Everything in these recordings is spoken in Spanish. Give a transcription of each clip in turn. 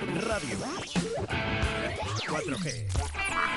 Radio 4G.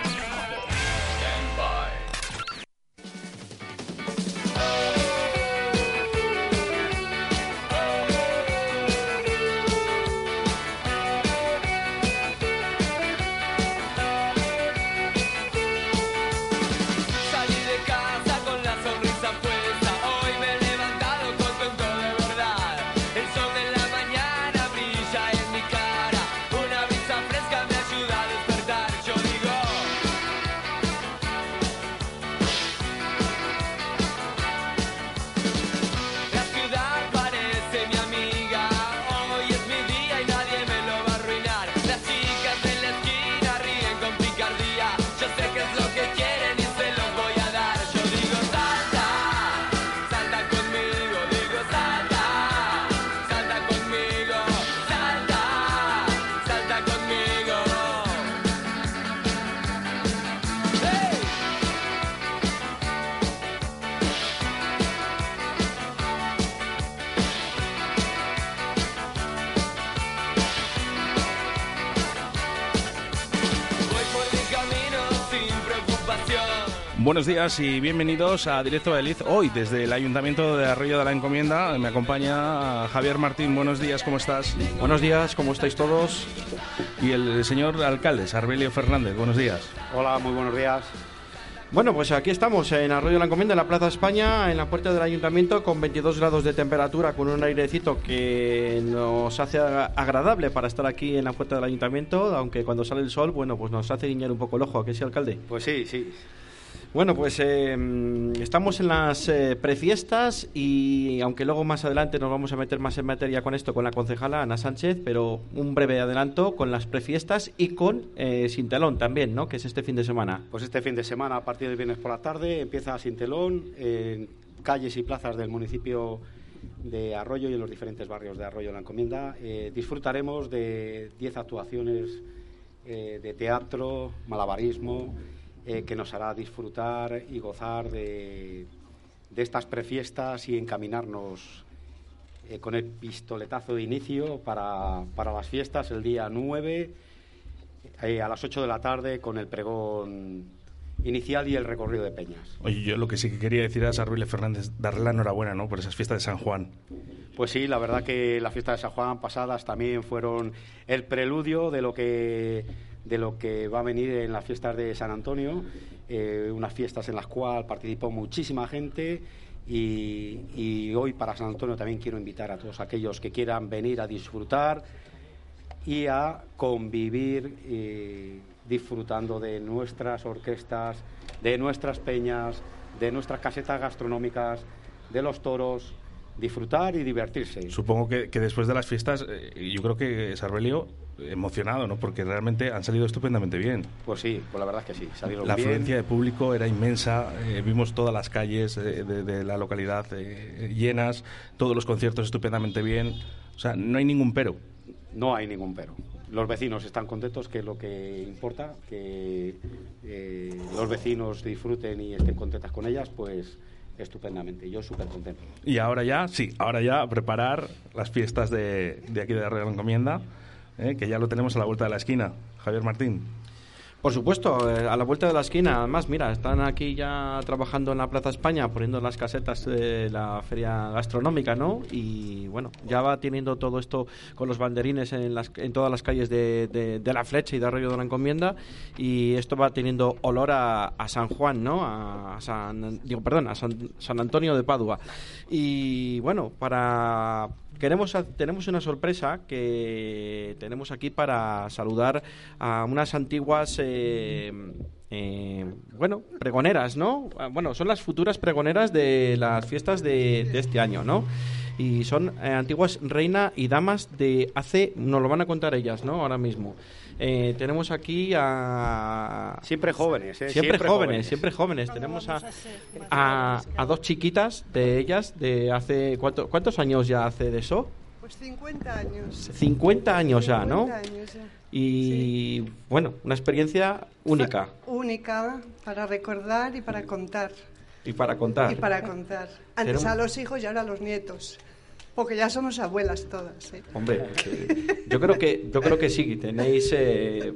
Buenos días y bienvenidos a Directo Beliz. Hoy desde el Ayuntamiento de Arroyo de la Encomienda me acompaña Javier Martín. Buenos días, ¿cómo estás? Buenos días, ¿cómo estáis todos? Y el señor alcalde, Sarbelio Fernández. Buenos días. Hola, muy buenos días. Bueno, pues aquí estamos en Arroyo de la Encomienda, en la Plaza España, en la puerta del Ayuntamiento, con 22 grados de temperatura, con un airecito que nos hace ag- agradable para estar aquí en la puerta del Ayuntamiento, aunque cuando sale el sol, bueno, pues nos hace guiñar un poco el ojo, ¿a que sí, alcalde? Pues sí, sí. Bueno, pues eh, estamos en las eh, prefiestas y aunque luego más adelante nos vamos a meter más en materia con esto con la concejala Ana Sánchez, pero un breve adelanto con las prefiestas y con eh, Sin Telón también, ¿no? Que es este fin de semana. Pues este fin de semana, a partir del viernes por la tarde, empieza sin telón en calles y plazas del municipio de Arroyo y en los diferentes barrios de Arroyo la Encomienda. Eh, disfrutaremos de 10 actuaciones eh, de teatro, malabarismo, eh, que nos hará disfrutar y gozar de, de estas prefiestas y encaminarnos eh, con el pistoletazo de inicio para, para las fiestas el día 9 eh, a las 8 de la tarde con el pregón inicial y el recorrido de peñas. Oye, yo lo que sí que quería decir a Sarbelio Fernández, darle la enhorabuena, ¿no? Por esas fiestas de San Juan. Pues sí, la verdad que las fiestas de San Juan pasadas también fueron el preludio de lo que de lo que va a venir en las fiestas de San Antonio, eh, unas fiestas en las cuales participó muchísima gente y, hoy para San Antonio también quiero invitar a todos aquellos que quieran venir a disfrutar y a convivir eh, disfrutando de nuestras orquestas, de nuestras peñas, de nuestras casetas gastronómicas, de los toros, disfrutar y divertirse. Supongo que, que después de las fiestas, eh, yo creo que Sarbelio emocionado, ¿no? Porque realmente han salido estupendamente bien. Pues sí, pues la verdad es que sí, salieron La bien. afluencia de público era inmensa, eh, vimos todas las calles eh, de, de la localidad eh, llenas, todos los conciertos estupendamente bien, o sea, no hay ningún pero. No hay ningún pero. Los vecinos están contentos, que es lo que importa, que eh, los vecinos disfruten y estén contentas con ellas, pues estupendamente. Yo súper contento. Y ahora ya, sí, ahora ya preparar las fiestas de, de aquí de la Encomienda, eh, que ya lo tenemos a la vuelta de la esquina. Javier Martín. Por supuesto, eh, a la vuelta de la esquina, además, mira, están aquí ya trabajando en la Plaza España, poniendo las casetas de la feria gastronómica, ¿no? Y bueno, ya va teniendo todo esto con los banderines en, las, en todas las calles de, de- La Flecha y de Arroyo de la Encomienda, y esto va teniendo olor a, a San Juan, ¿no? A, San, digo, perdón, a San, San Antonio de Padua. Y bueno, para queremos tenemos una sorpresa que tenemos aquí para saludar a unas antiguas eh, eh, bueno pregoneras no Ah, bueno son las futuras pregoneras de las fiestas de, de este año no y son eh, antiguas reina y damas de hace nos lo van a contar ellas no ahora mismo Eh, tenemos aquí a Siempre jóvenes, ¿eh? siempre, jóvenes, siempre jóvenes tenemos a, a, a dos chiquitas de ellas de hace ¿cuánto- cuántos años ya hace de eso Pues 50 años. 50 años ya, ¿no? 50 años ya. Y bueno, una experiencia única Única para recordar y para contar. y para contar. Y para contar. Antes Tenemos- a los hijos y ahora a los nietos. Porque ya somos abuelas todas, ¿eh? Hombre, yo creo que yo creo que sí tenéis eh,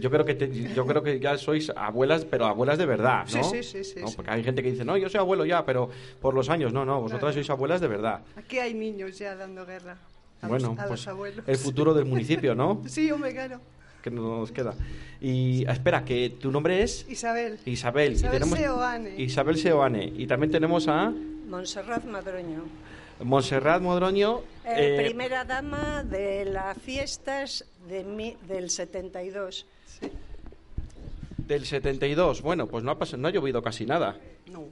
yo creo que te- yo creo que ya sois abuelas, pero abuelas de verdad, ¿no? Sí, sí, sí, sí. Porque hay gente que dice no, yo soy abuelo ya, pero por los años no, no, vosotras Claro. sois abuelas de verdad. Aquí hay niños ya dando guerra a, bueno, los, a pues los abuelos. el futuro del municipio, ¿no? Sí, hombre, claro. Que no nos queda. Y espera, que tu nombre es Isabel. Isabel. Isabel y tenemos Seoane. Isabel Seoane. Y también tenemos a Montserrat Madroño, Montserrat Modroño. eh, eh, primera dama de las fiestas de mi- del 72. del 72. Bueno, pues no ha, pas- no ha llovido casi nada. No.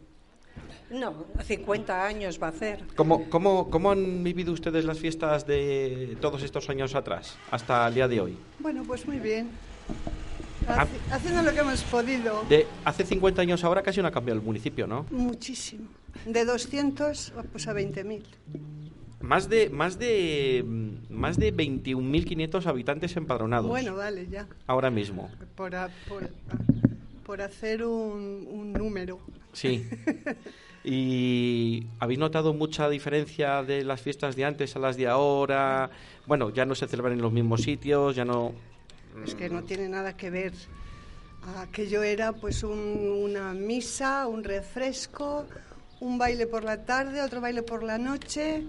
No, 50 años va a hacer. ¿Cómo, cómo, ¿Cómo han vivido ustedes las fiestas de todos estos años atrás, hasta el día de hoy? Bueno, pues muy bien. Ah. Haci- Haciendo lo que hemos podido. De hace 50 años ahora casi no ha cambiado el municipio, ¿no? Muchísimo. De 200 pues a 20.000. Más de más de mm, más de 21.500 habitantes empadronados Bueno, vale, ya. ahora mismo. Por, a- por, por hacer un, un número. Sí. ¿Y habéis notado mucha diferencia de las fiestas de antes a las de ahora? Bueno, ya no se celebran en los mismos sitios, ya no... Es que no tiene nada que ver. Aquello era pues un- una misa, un refresco, un baile por la tarde, otro baile por la noche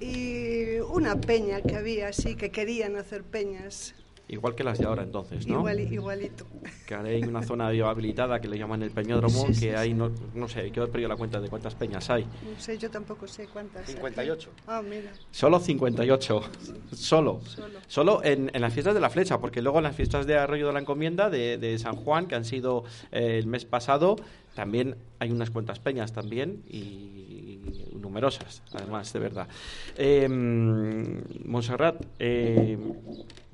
y una peña que había, así que querían hacer peñas. Igual que las de ahora entonces, ¿no? Igual, igualito. Que ahora hay una zona habilitada que le llaman el peñódromo, Sí, sí, que hay, sí. no, no sé, yo he perdido la cuenta de cuántas peñas hay. No sé, yo tampoco sé cuántas. hay. 58. Ah, mira. Solo 58. Solo. Solo. Solo en, en las fiestas de la flecha, porque luego en las fiestas de Arroyo de la Encomienda, de, de San Juan, que han sido eh, el mes pasado, también hay unas cuantas peñas también y numerosas, además, de verdad. Eh, Montserrat, eh,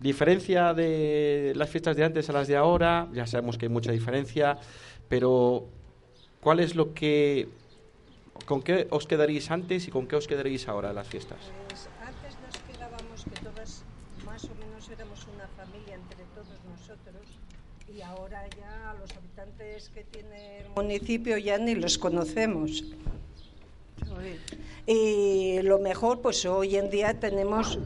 diferencia de las fiestas de antes a las de ahora, ya sabemos que hay mucha diferencia, pero ¿cuál es lo que... ¿Con qué os quedaréis antes y con qué os quedaréis ahora en las fiestas? Pues antes nos quedábamos que todas más o menos éramos una familia entre todos nosotros y ahora ya los habitantes que tiene el municipio ya ni los conocemos. Y lo mejor, pues hoy en día tenemos,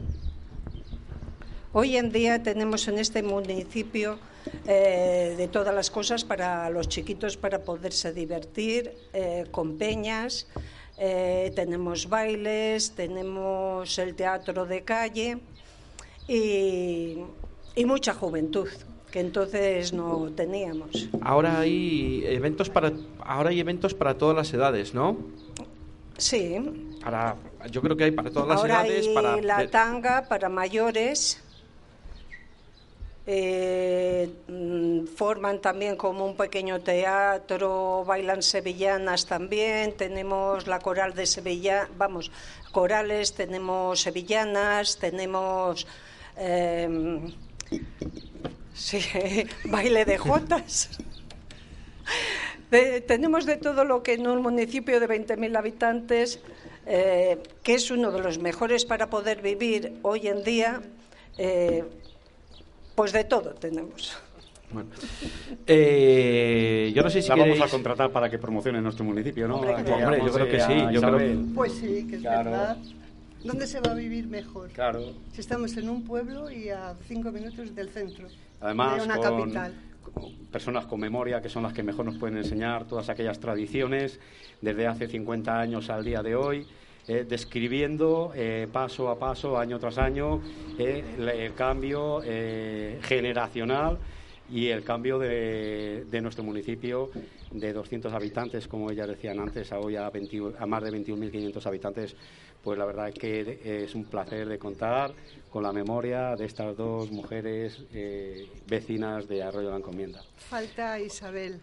hoy en día tenemos en este municipio eh, de todas las cosas para los chiquitos para poderse divertir, eh, con peñas, eh, tenemos bailes, tenemos el teatro de calle y, y mucha juventud que entonces no teníamos. Ahora hay eventos para ahora hay eventos para todas las edades, ¿no? Sí, Para yo creo que hay para todas las Ahora edades, hay para la tanga para mayores. Eh, mm, forman también como un pequeño teatro, bailan sevillanas también, tenemos la coral de Sevilla, vamos, corales, tenemos sevillanas, tenemos eh, sí, baile de jotas. Tenemos de todo lo que en un municipio de 20.000 habitantes, eh, que es uno de los mejores para poder vivir hoy en día, eh, pues de todo tenemos. Bueno. Eh, yo no sé si La queréis vamos a contratar para que promocione nuestro municipio, ¿no? Hombre, claro. yo creo que sí, yo creo-. Pues sí, que es Claro. verdad. ¿Dónde se va a vivir mejor? Claro. Si estamos en un pueblo y a cinco minutos del centro. Además, de una con, capital. con personas con memoria, que son las que mejor nos pueden enseñar todas aquellas tradiciones desde hace 50 años al día de hoy, eh, describiendo eh, paso a paso, año tras año, eh, el, cambio generacional y el cambio de, de nuestro municipio de 200 habitantes, como ellas decían antes, a hoy a, 20 a más de 21.500 habitantes, pues la verdad que es un placer de contar con la memoria de estas dos mujeres vecinas de Arroyo de la Encomienda. Falta Isabel,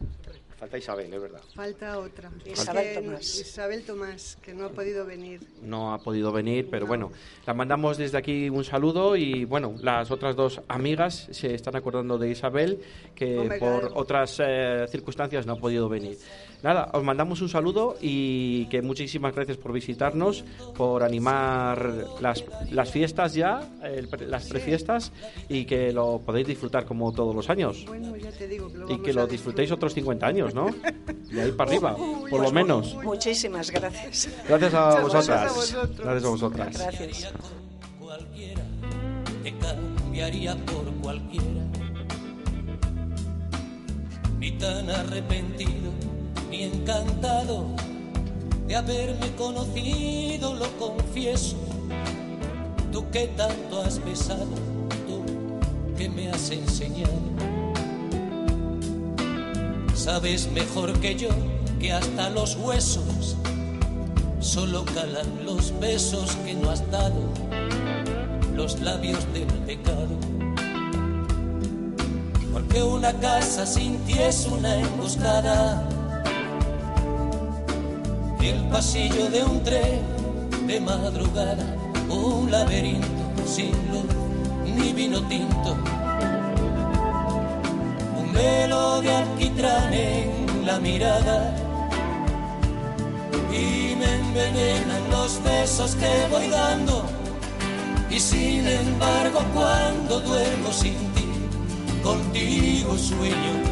Falta Isabel, es verdad. falta otra. Isabel Que- Tomás. Isabel Tomás, que no ha podido venir. no ha podido venir, pero bueno, la mandamos desde aquí un saludo y bueno, las otras dos amigas se están acordando de Isabel que por otras eh, circunstancias no ha podido venir. Nada, os mandamos un saludo y que muchísimas gracias por visitarnos, por animar las, las fiestas ya, el pre- las prefiestas y que lo podéis disfrutar como todos los años Bueno, ya te digo que lo y que a lo disfrutéis otros 50 años, ¿no? de ahí para arriba, por lo menos. Muchísimas gracias. Gracias a Muchas vosotras. gracias a vosotros. Gracias a vosotras. Gracias. cualquiera, te cambiaría por cualquiera. Ni tan arrepentido, ni encantado de haberme conocido, lo confieso. Tú que tanto has besado, tú que me has enseñado. Sabes mejor que yo que hasta los huesos solo calan los besos que no has dado los labios del pecado. Porque una casa sin ti es una emboscada. El pasillo de un tren de madrugada, un laberinto sin luz ni vino tinto. Un velo de alquitrán en la mirada y me envenenan los besos que voy dando. Y sin embargo, cuando duermo sin ti, contigo sueño.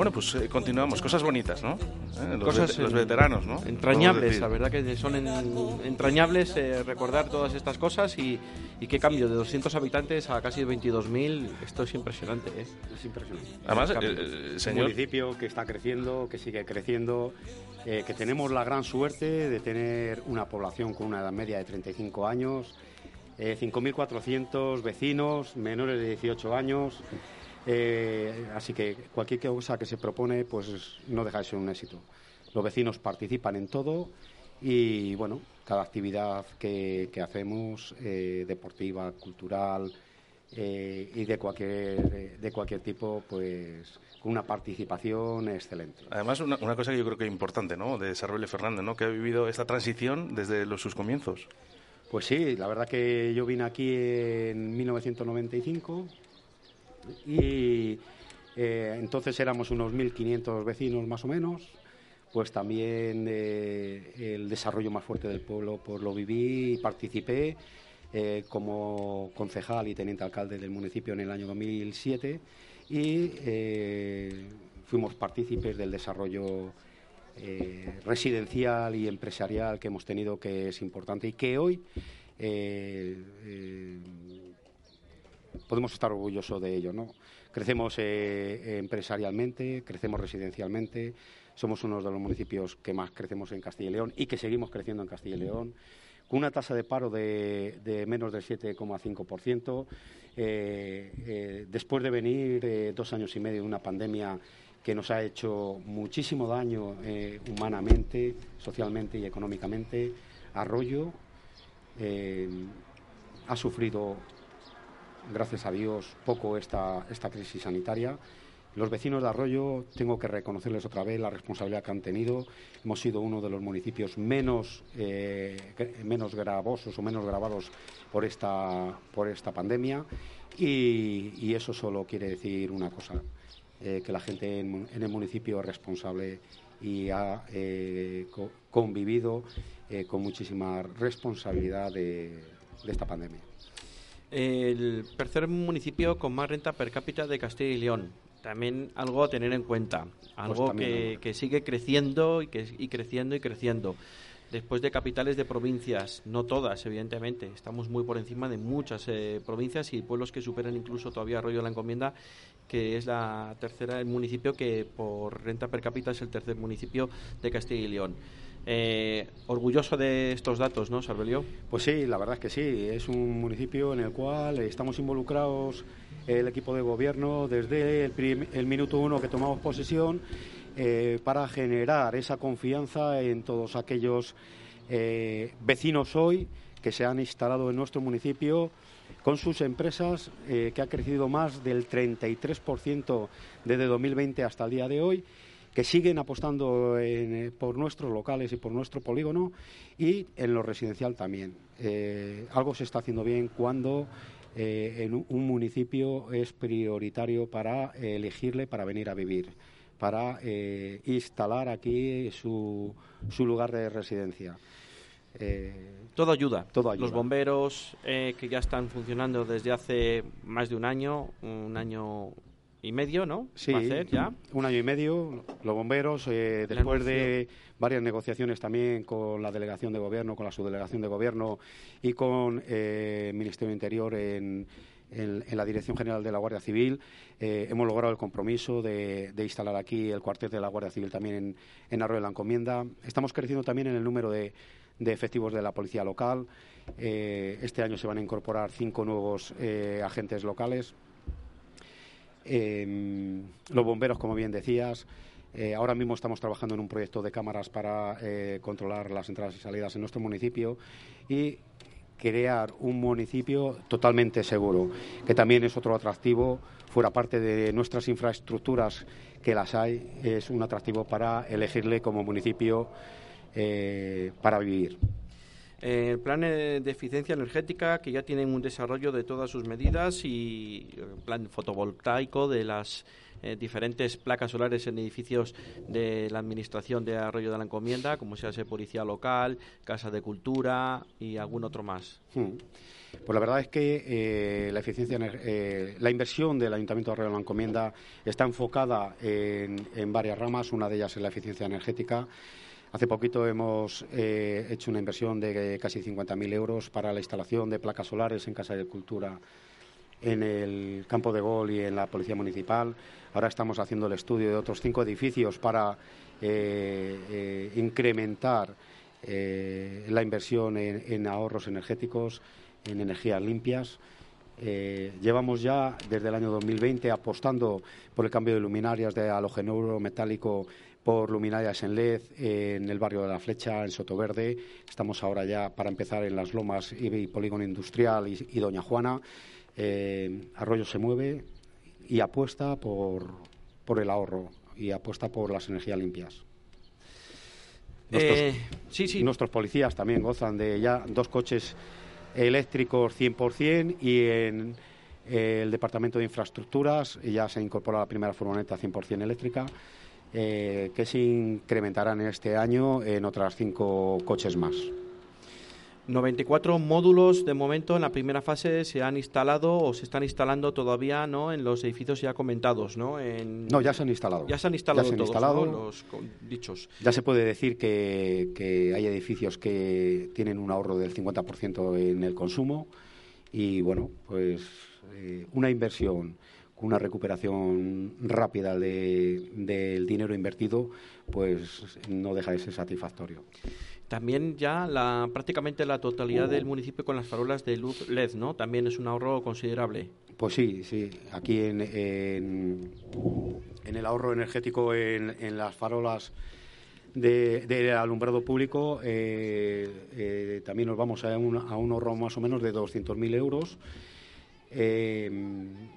Bueno, pues eh, continuamos. Cosas bonitas, ¿no? Eh, los, Cosas, vete- los veteranos, ¿no? Entrañables, la verdad que son en- entrañables eh, recordar todas estas cosas y, y qué cambio de 200 habitantes a casi 22.000, esto es impresionante. ¿eh? Es impresionante. Además, eh, Un señor, municipio que está creciendo, que sigue creciendo, eh, que tenemos la gran suerte de tener una población con una edad media de 35 años, eh, 5.400 vecinos menores de 18 años. Eh, así que cualquier cosa que se propone, pues no deja de ser un éxito. Los vecinos participan en todo y, bueno, cada actividad que, que hacemos, eh, deportiva, cultural, eh, y de cualquier de cualquier tipo pues con una participación excelente además una, una cosa que yo creo que es importante, ¿no? De Sarbelle Fernández, ¿no? Que ha vivido esta transición desde los, sus comienzos. pues sí la verdad que yo vine aquí en 1995 y eh, entonces éramos unos 1.500 vecinos más o menos. Pues también eh, el desarrollo más fuerte del pueblo pues lo viví y participé eh, como concejal y teniente alcalde del municipio en el año 2007 y fuimos partícipes del desarrollo residencial y empresarial que hemos tenido que es importante y que hoy podemos estar orgullosos de ello. ¿no? Crecemos eh, empresarialmente, crecemos residencialmente, somos uno de los municipios que más crecemos en Castilla y León y que seguimos creciendo en Castilla y León, con una tasa de paro de, de menos del 7,5%. Eh, eh, después de venir eh, dos años y medio de una pandemia que nos ha hecho muchísimo daño humanamente, socialmente y económicamente, Arroyo ha sufrido gracias a Dios, poco esta, esta crisis sanitaria. Los vecinos de Arroyo, tengo que reconocerles otra vez la responsabilidad que han tenido. Hemos sido uno de los municipios menos, eh, menos gravosos o menos gravados por esta, por esta pandemia. Y, eso solo quiere decir una cosa, eh, que la gente en, el municipio es responsable y ha eh, co- convivido con muchísima responsabilidad de esta pandemia. El tercer municipio con más renta per cápita de Castilla y León. También algo a tener en cuenta. Algo también que, algo. que sigue creciendo y, que, y creciendo y creciendo. Después de capitales de provincias, no todas, evidentemente. Estamos muy por encima de muchas eh, provincias y pueblos que superan incluso todavía Arroyo de la Encomienda, que es la tercera el municipio que por renta per cápita es el tercer municipio de Castilla y León. Eh, orgulloso de estos datos, ¿no, Sarbelio? Pues sí, la verdad es que sí. Es un municipio en el cual estamos involucrados el equipo de gobierno desde el, minuto uno que tomamos posesión eh, para generar esa confianza en todos aquellos eh, vecinos hoy que se han instalado en nuestro municipio con sus empresas, que ha crecido más del 33% desde 2020 hasta el día de hoy, que siguen apostando en, eh, por nuestros locales y por nuestro polígono y en lo residencial también. Eh, algo se está haciendo bien cuando eh, en un- un municipio es prioritario para eh, elegirle para venir a vivir, para instalar aquí su, su lugar de residencia. Eh, Todo ayuda. Todo ayuda. Los bomberos eh, que ya están funcionando desde hace más de un año, un año y medio, ¿no? Sí, ya. un año y medio. Los bomberos, eh, después de varias negociaciones también con la delegación de gobierno, con la subdelegación de gobierno y con eh, el Ministerio de Interior en, en- en la Dirección General de la Guardia Civil, eh, hemos logrado el compromiso de, de instalar aquí el cuartel de la Guardia Civil también en, en Arroyo de la Encomienda. Estamos creciendo también en el número de, de efectivos de la policía local. Eh, este año se van a incorporar cinco nuevos eh, agentes locales. Eh, los bomberos, como bien decías, eh, ahora mismo estamos trabajando en un proyecto de cámaras para eh, controlar las entradas y salidas en nuestro municipio y crear un municipio totalmente seguro, que también es otro atractivo, fuera parte de nuestras infraestructuras que las hay, es un atractivo para elegirle como municipio eh, para vivir. Eh, el plan eh, de eficiencia energética que ya tienen un desarrollo de todas sus medidas y el plan fotovoltaico de las eh, diferentes placas solares en edificios de la administración de Arroyo de la Encomienda, como sea ese policía local, casa de cultura y algún otro más. Hmm. Pues la verdad es que eh, la eficiencia, eh, la inversión del Ayuntamiento de Arroyo de la Encomienda está enfocada en, en varias ramas. Una de ellas es la eficiencia energética. Hace poquito hemos eh, hecho una inversión de casi 50.000 euros para la instalación de placas solares en Casa de Cultura en el campo de gol y en la Policía Municipal. Ahora estamos haciendo el estudio de otros cinco edificios para eh, eh, incrementar eh, la inversión en ahorros energéticos, en energías limpias. Eh, llevamos ya desde el año 2020 apostando por el cambio de luminarias de halogeno metálico por luminarias en LED en el barrio de La Flecha, en Sotoverde. Estamos ahora ya para empezar en Las Lomas y, y Polígono Industrial y, y Doña Juana. Eh, Arroyo se mueve y apuesta por, por el ahorro y apuesta por las energías limpias. Nuestros, Eh, sí, sí. nuestros policías también gozan de ya dos coches eléctricos 100% y en eh, el Departamento de Infraestructuras ya se incorpora la primera furgoneta 100% eléctrica eh, que se incrementarán este año en otras cinco coches más. 94 módulos de momento en la primera fase se han instalado o se están instalando todavía no en los edificios ya comentados no en No, ya se han instalado. ya se han instalado Ya se han todos instalado. ¿no? los dichos Ya se puede decir que, que hay edificios que tienen un ahorro del 50% en el consumo y, bueno, pues eh, una inversión con una recuperación rápida de- del dinero invertido, pues no deja de ser satisfactorio. También ya la prácticamente la totalidad del municipio con las farolas de luz LED no también es un ahorro considerable Pues sí, sí. Aquí en, en, en el ahorro energético en, en las farolas de, de alumbrado público eh, eh, también nos vamos a un, a un ahorro más o menos de 200.000 euros. eh,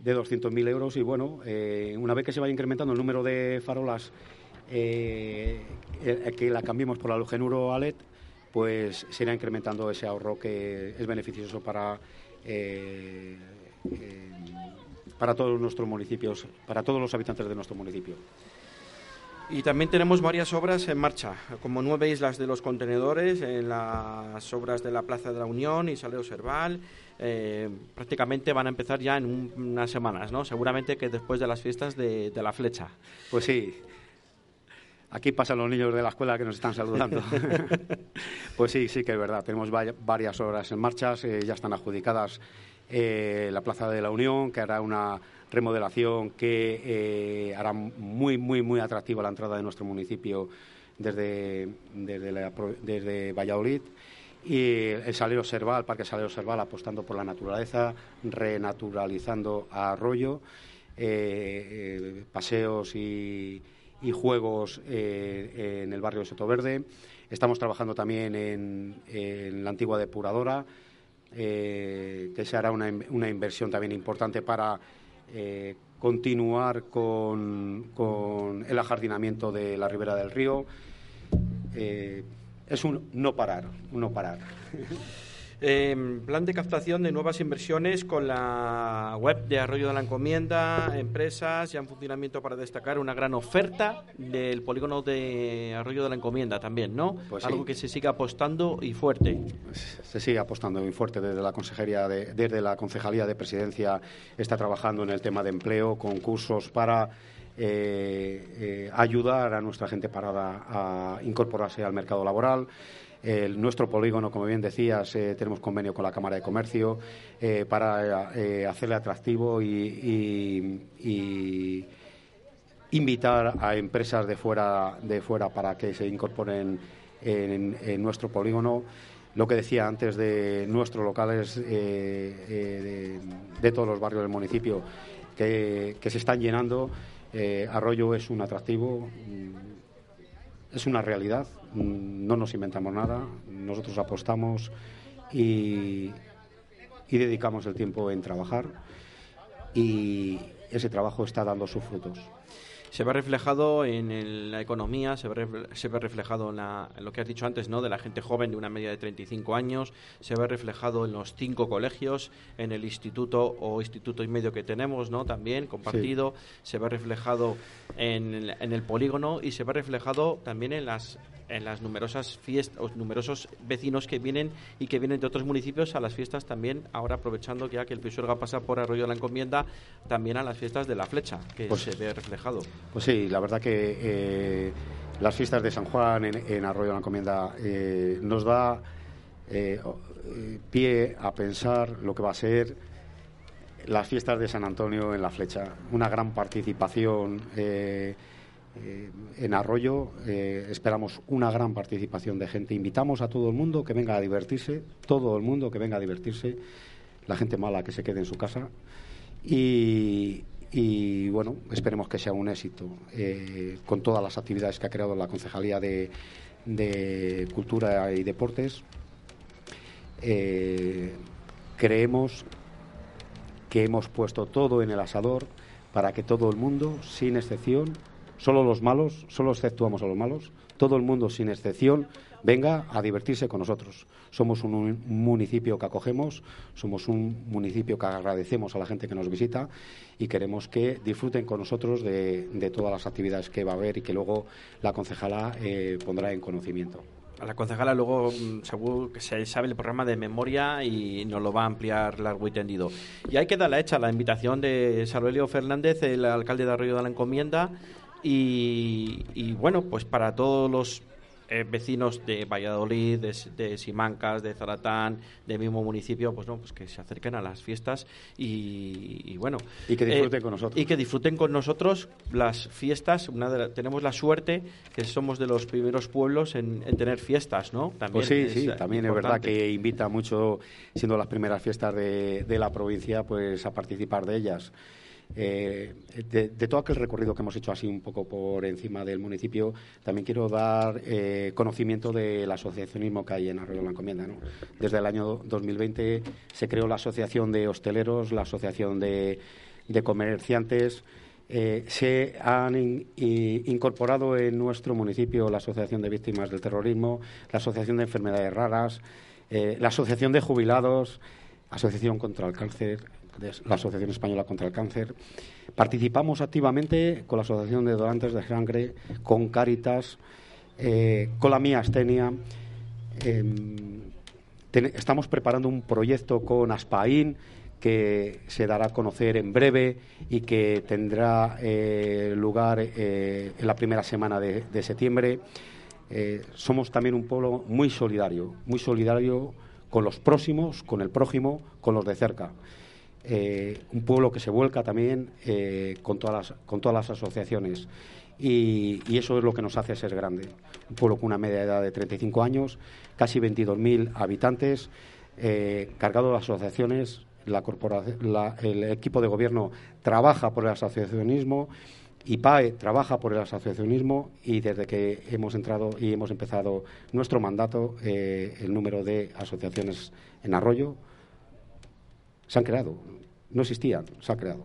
de 200.000 euros y bueno, eh, una vez que se vaya incrementando el número de farolas eh, que la cambiemos por halogenuro a LED, pues se irá incrementando ese ahorro que es beneficioso para eh, eh, para todos nuestros municipios, para todos los habitantes de nuestro municipio. Y también tenemos varias obras en marcha, como nueve islas de los contenedores, en las obras de la Plaza de la Unión y Saleo Serval. eh, prácticamente van a empezar ya en un- unas semanas, ¿no? Seguramente que después de las fiestas de, de la flecha. Pues sí, aquí pasan los niños de la escuela que nos están saludando. pues sí, sí que es verdad. Tenemos va- varias obras en marcha, eh, ya están adjudicadas eh, la Plaza de la Unión, que hará una remodelación que eh, hará muy, muy, muy atractiva la entrada de nuestro municipio desde, desde, la pro- desde Valladolid. Y el Salero Serval, el Parque Salero Serval, apostando por la naturaleza, renaturalizando a Arroyo, eh, eh, paseos y, y juegos eh, en el barrio de Sotoverde. Estamos trabajando también en, la antigua depuradora, eh, que se hará una, una inversión también importante para eh, continuar con, con el ajardinamiento de la ribera del río. Es un no parar, un no parar. Eh, plan de captación de nuevas inversiones con la web de Arroyo de la Encomienda, empresas ya en funcionamiento para destacar una gran oferta del polígono de Arroyo de la Encomienda también, ¿no? Pues sí. Algo que se siga apostando y fuerte. se sigue apostando muy fuerte desde la consejería de- desde la concejalía de presidencia está trabajando en el tema de empleo con cursos para eh, eh, ayudar a nuestra gente parada a incorporarse al mercado laboral El- nuestro polígono, como bien decías, eh, tenemos convenio con la Cámara de Comercio eh, para eh, hacerle atractivo y, invitar a empresas de fuera, de fuera para que se incorporen en, nuestro polígono. Lo que decía antes de nuestros locales de, todos los barrios del municipio que, se están llenando. Arroyo es un atractivo, es una realidad, no nos inventamos nada, nosotros apostamos y dedicamos el tiempo en trabajar y ese trabajo está dando sus frutos. Se ve reflejado en el- la economía, se ve, se ve reflejado en, la- en lo que has dicho antes, ¿no? De la gente joven de una media de 35 años, se ve reflejado en los cinco colegios, en el instituto o instituto y medio que tenemos, ¿no? También compartido, se ve reflejado en, el- en el polígono y se ve reflejado también en las en las numerosas fiestas, numerosos vecinos que vienen y que vienen de otros municipios a las fiestas también, ahora aprovechando que ya que el Pisuerga pasa por Arroyo de la Encomienda, también a las fiestas de la Flecha, que Pues- se ve reflejado. Pues sí, la verdad que eh, las fiestas de San Juan en, en Arroyo de la Encomienda eh, nos da eh, eh, pie a pensar lo que va a ser las fiestas de San Antonio en la Flecha. Una gran participación eh, eh, en Arroyo. eh, esperamos una gran participación de gente. Invitamos a todo el mundo que venga a divertirse, todo el mundo que venga a divertirse, la gente mala que se quede en su casa. Y, bueno, esperemos que sea un éxito eh, con todas las actividades que ha creado la Concejalía de, Cultura y Deportes. Creemos que hemos puesto todo en el asador para que todo el mundo, sin excepción, solo los malos, solo exceptuamos a los malos, todo el mundo, sin excepción, venga a divertirse con nosotros. Somos un, un municipio que acogemos, somos un municipio que agradecemos a la gente que nos visita y queremos que disfruten con nosotros de, todas las actividades que va a haber y que luego la concejala eh, pondrá en conocimiento. La concejala luego mm, seguro que se sabe el programa de memoria y nos lo va a ampliar largo y tendido. Y ahí queda la hecha la invitación de Salvelio Fernández, el alcalde de Arroyo de la Encomienda, y, y bueno, pues para todos los eh, vecinos de Valladolid, de, Simancas, de Zaratán, del mismo municipio, pues no, pues que se acerquen a las fiestas y, y bueno. Y que disfruten eh, con nosotros. Y que disfruten con nosotros las fiestas. Una de la- tenemos la suerte que somos de los primeros pueblos en, en tener fiestas, ¿no? También Pues sí, es, sí, eh, también es verdad que invita mucho, siendo las primeras fiestas de, de la provincia, pues a participar de ellas. Eh, de, todo aquel recorrido que hemos hecho así un poco por encima del municipio, también quiero dar eh, conocimiento del asociacionismo que hay en Arroyo de la Encomienda. Desde el año 2020 se creó la Asociación de Hosteleros, la Asociación de, Comerciantes, eh, se han incorporado en nuestro municipio la Asociación de Víctimas del Terrorismo, la Asociación de Enfermedades Raras, la Asociación de Jubilados, Asociación contra el Cáncer, de- la Asociación Española contra el Cáncer. Participamos activamente con la Asociación de Donantes de Sangre, con Cáritas, eh, con la Mía. Em, estamos preparando un proyecto con Aspaín que se dará a conocer en breve y que tendrá eh, lugar eh, en la primera semana de, septiembre. Somos también un pueblo muy solidario, muy solidario con los próximos, con el prójimo, con los de cerca. Eh, un pueblo que se vuelca también eh, con, todas las, con todas las asociaciones. Y, y eso es lo que nos hace ser grande. un pueblo con una media edad de 35 años, casi 22.000 habitantes, eh, cargado de asociaciones. La la- el equipo de gobierno trabaja por el asociacionismo, IPAE trabaja por el asociacionismo y desde que hemos entrado y hemos empezado nuestro mandato, el número de asociaciones en Arroyo se han creado. No existían, se han creado.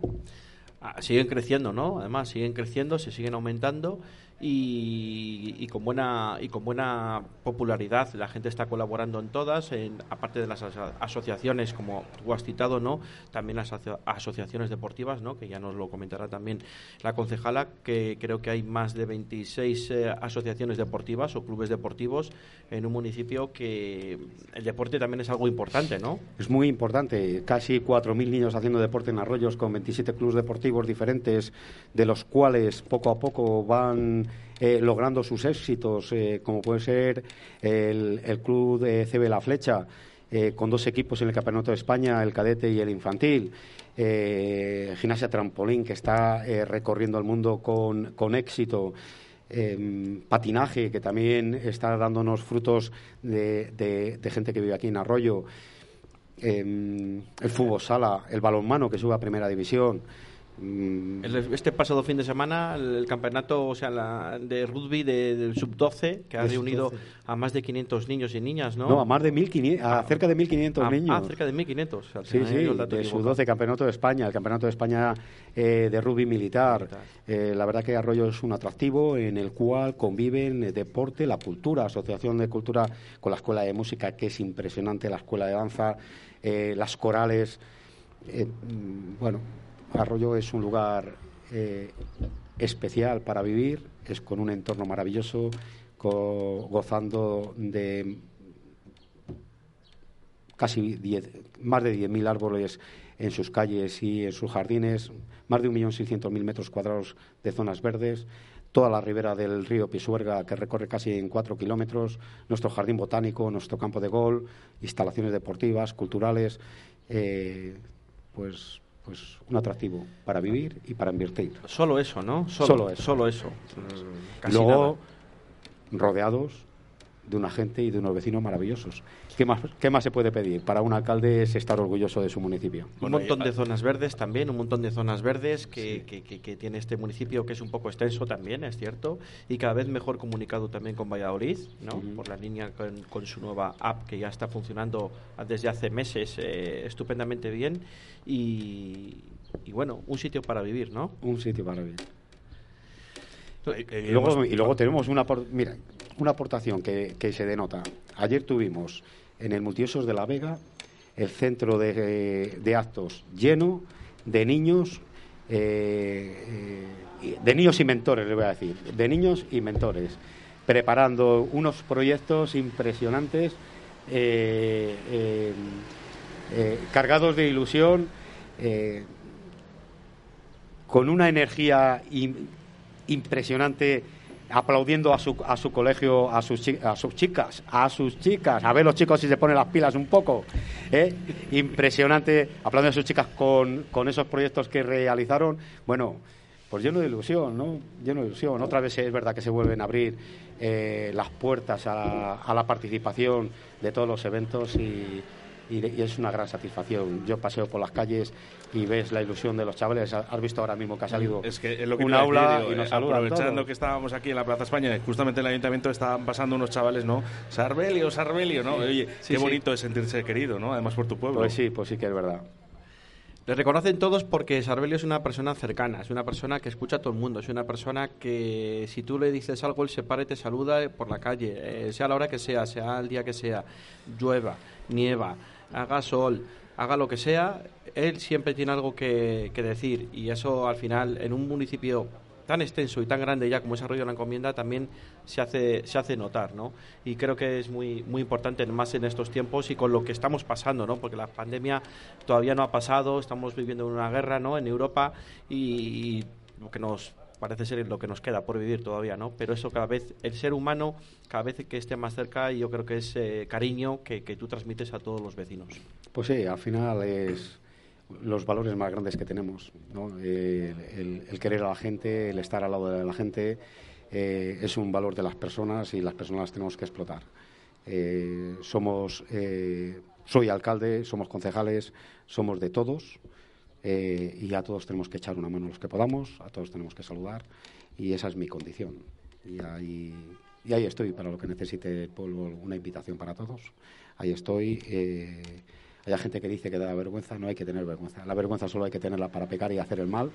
Ah, siguen creciendo, ¿no? Además, siguen creciendo, se siguen aumentando y, con buena y con buena popularidad. La gente está colaborando en todas, en, aparte de las aso- asociaciones, como tú has citado, ¿no? También las aso- asociaciones deportivas, ¿no? Que ya nos lo comentará también la concejala, que creo que hay más de 26 eh, asociaciones deportivas o clubes deportivos en un municipio que el deporte también es algo importante, ¿no? Es muy importante. Casi 4.000 niños haciendo deporte en Arroyos con 27 clubes deportivos diferentes, de los cuales poco a poco van eh, logrando sus éxitos, eh, como puede ser el, club de CB La Flecha, eh, con dos equipos en el Campeonato de España, el cadete y el infantil. Gimnasia Trampolín, que está recorriendo el mundo con, con éxito. Patinaje, que también está dándonos frutos de, de- gente que vive aquí en Arroyo. El fútbol sala, el balonmano, que sube a primera división. Mm, Este pasado fin de semana, el campeonato o sea, la, de rugby de- del sub-12, que ha De reunido sub-12. a más de 500 niños y niñas, ¿no? no, a más de 1.500, a Ah, cerca de 1.500 Ah, niños. Ah, cerca de 1.500. o sea, Sí, sí, yo el dato de equivocado. su 12 Campeonato de España, el Campeonato de España eh, de rugby militar. Militar. Eh, la verdad que Arroyo es un atractivo en el cual conviven el deporte, la cultura, asociación de cultura con la escuela de música, que es impresionante, la escuela de danza, eh, las corales. Eh, mm, bueno, Arroyo es un lugar eh, especial para vivir, es con un entorno maravilloso, gozando de casi 10, más de 10.000 árboles en sus calles y en sus jardines, más de 1.600.000 metros cuadrados de zonas verdes, toda la ribera del río Pisuerga que recorre casi en 4 kilómetros, nuestro jardín botánico, nuestro campo de gol, instalaciones deportivas, culturales, eh, pues, pues un atractivo para vivir y para invertir. Solo eso, ¿no? Solo eso. Solo eso. Casi luego, rodeados de una gente y de unos vecinos maravillosos. ¿Qué más, ¿Qué más se puede pedir? Para un alcalde es estar orgulloso de su municipio. Un montón de zonas verdes también, un montón de zonas verdes que, que- que- que tiene este municipio que es un poco extenso también, es cierto, y cada vez mejor comunicado también con Valladolid, ¿no? Por la línea con, con su nueva app que ya está funcionando desde hace meses eh, estupendamente bien y, y bueno, un sitio para vivir, ¿no? Un sitio para vivir. Y luego, hemos- y luego tenemos una, mira, una aportación que, que se denota. Ayer tuvimos en el Multiosos de la Vega el centro de, de actos lleno de niños, eh, eh, de niños y mentores, le voy a decir, de niños y mentores, preparando unos proyectos impresionantes, eh, cargados de ilusión. con una energía im- impresionante, aplaudiendo a su, a su colegio, a sus, a sus chicas, a sus chicas, a ver los chicos si se ponen las pilas un poco. ¿eh? Impresionante, aplaudiendo a sus chicas con, con esos proyectos que realizaron. Bueno, pues lleno de ilusión, ¿no? Lleno de ilusión. Otra vez es verdad que se vuelven a abrir eh, las puertas a la participación de todos los eventos y, y, y es una gran satisfacción. Yo paseo por las calles y ves la ilusión de los chavales. Has visto ahora mismo que ha salido Es que es lo que aula digo, y nos eh, saludan aprovechando todos. que estábamos aquí en la Plaza España, justamente en el ayuntamiento estaban pasando unos chavales, ¿no? Sarbelio, Sarbelio, ¿no? Oye, Sí, qué sí. bonito es sentirse querido, ¿no? Además por tu pueblo. Pues sí, pues sí que es verdad. Le reconocen todos porque Sarbelio es una persona cercana, es una persona que escucha a todo el mundo, es una persona que si tú le dices algo, él se para y te saluda por la calle, eh, sea la hora que sea, sea el día que sea, llueva, nieva, haga sol, haga lo que sea, él siempre tiene algo que, que decir y eso al final en un municipio tan extenso y tan grande ya como es Arroyo de la Encomienda también se hace se hace notar, ¿no? Y creo que es muy muy importante más en estos tiempos y con lo que estamos pasando, ¿no? Porque la pandemia todavía no ha pasado, estamos viviendo una guerra, ¿no? En Europa y, y lo que nos parece ser lo que nos queda por vivir todavía, ¿no? Pero eso cada vez el ser humano cada vez que esté más cerca yo creo que es cariño que, que tú transmites a todos los vecinos. Pues sí, al final es los valores más grandes que tenemos, ¿no? el querer a la gente, el estar al lado de la gente, eh, es un valor de las personas y las personas las tenemos que explotar. Eh, somos, eh, soy alcalde, somos concejales, somos de todos eh, y a todos tenemos que echar una mano los que podamos, a todos tenemos que saludar y esa es mi condición. Y ahí, y ahí estoy para lo que necesite el pueblo, una invitación para todos. Ahí estoy. eh, hay gente que dice que da vergüenza, no hay que tener vergüenza. La vergüenza solo hay que tenerla para pecar y hacer el mal.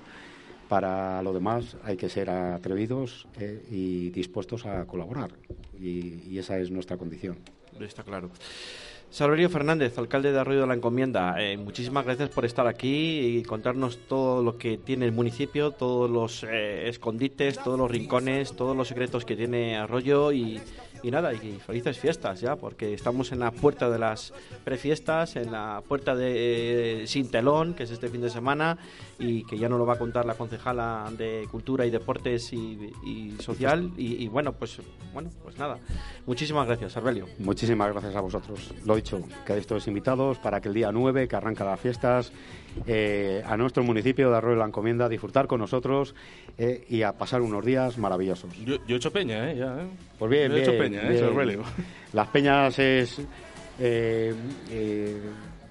Para lo demás hay que ser atrevidos eh, y dispuestos a colaborar. Y, y esa es nuestra condición. Está claro. Salverio Fernández, alcalde de Arroyo de la Encomienda, eh, muchísimas gracias por estar aquí y contarnos todo lo que tiene el municipio, todos los eh, escondites, todos los rincones, todos los secretos que tiene Arroyo y, y nada, y felices fiestas ya, porque estamos en la puerta de las prefiestas, en la puerta de eh, Sin Telón, que es este fin de semana, y que ya nos lo va a contar la concejala de Cultura y Deportes y, Social. Y, y bueno, pues bueno, pues nada. Muchísimas gracias, Arbelio. Muchísimas gracias a vosotros. Lo dicho, quedáis todos invitados para que el día 9, que arranca las fiestas, eh, a nuestro municipio de Arroyo de la Encomienda, a disfrutar con nosotros eh, y a pasar unos días maravillosos. Yo, yo he hecho peña, ¿eh? Ya, ¿eh? Pues bien, Yo he hecho bien, peña, ¿eh? bien. Relio. Las peñas es eh, eh,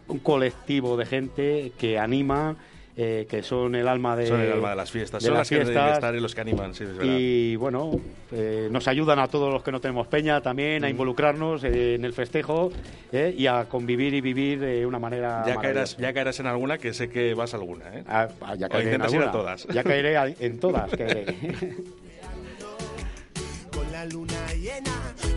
un colectivo de gente que anima, eh, que son el alma de, Son el alma de las fiestas. de Son las las que tienen que fiestas. estar y los que animan, sí, es verdad. Y bueno, eh, nos ayudan a todos los que no tenemos peña también a involucrarnos eh, en el festejo eh, y a convivir y vivir de una manera. Ya caerás, ya caerás en alguna, que sé que vas a alguna, ¿eh? Ah, ah, ya O caeré en ir a alguna. todas. Ya caeré a- en todas. caeré. con la luna llena,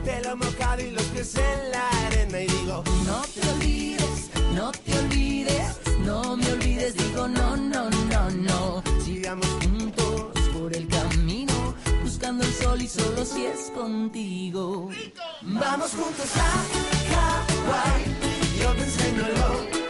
pelo mojado y los pies en la arena y digo, No te olvides, no te olvides, no me olvides, digo no, no, no, no. sigamos Juntos por el camino, buscando el sol y solo si es contigo. Vamos juntos a Hawái, yo te enseño lo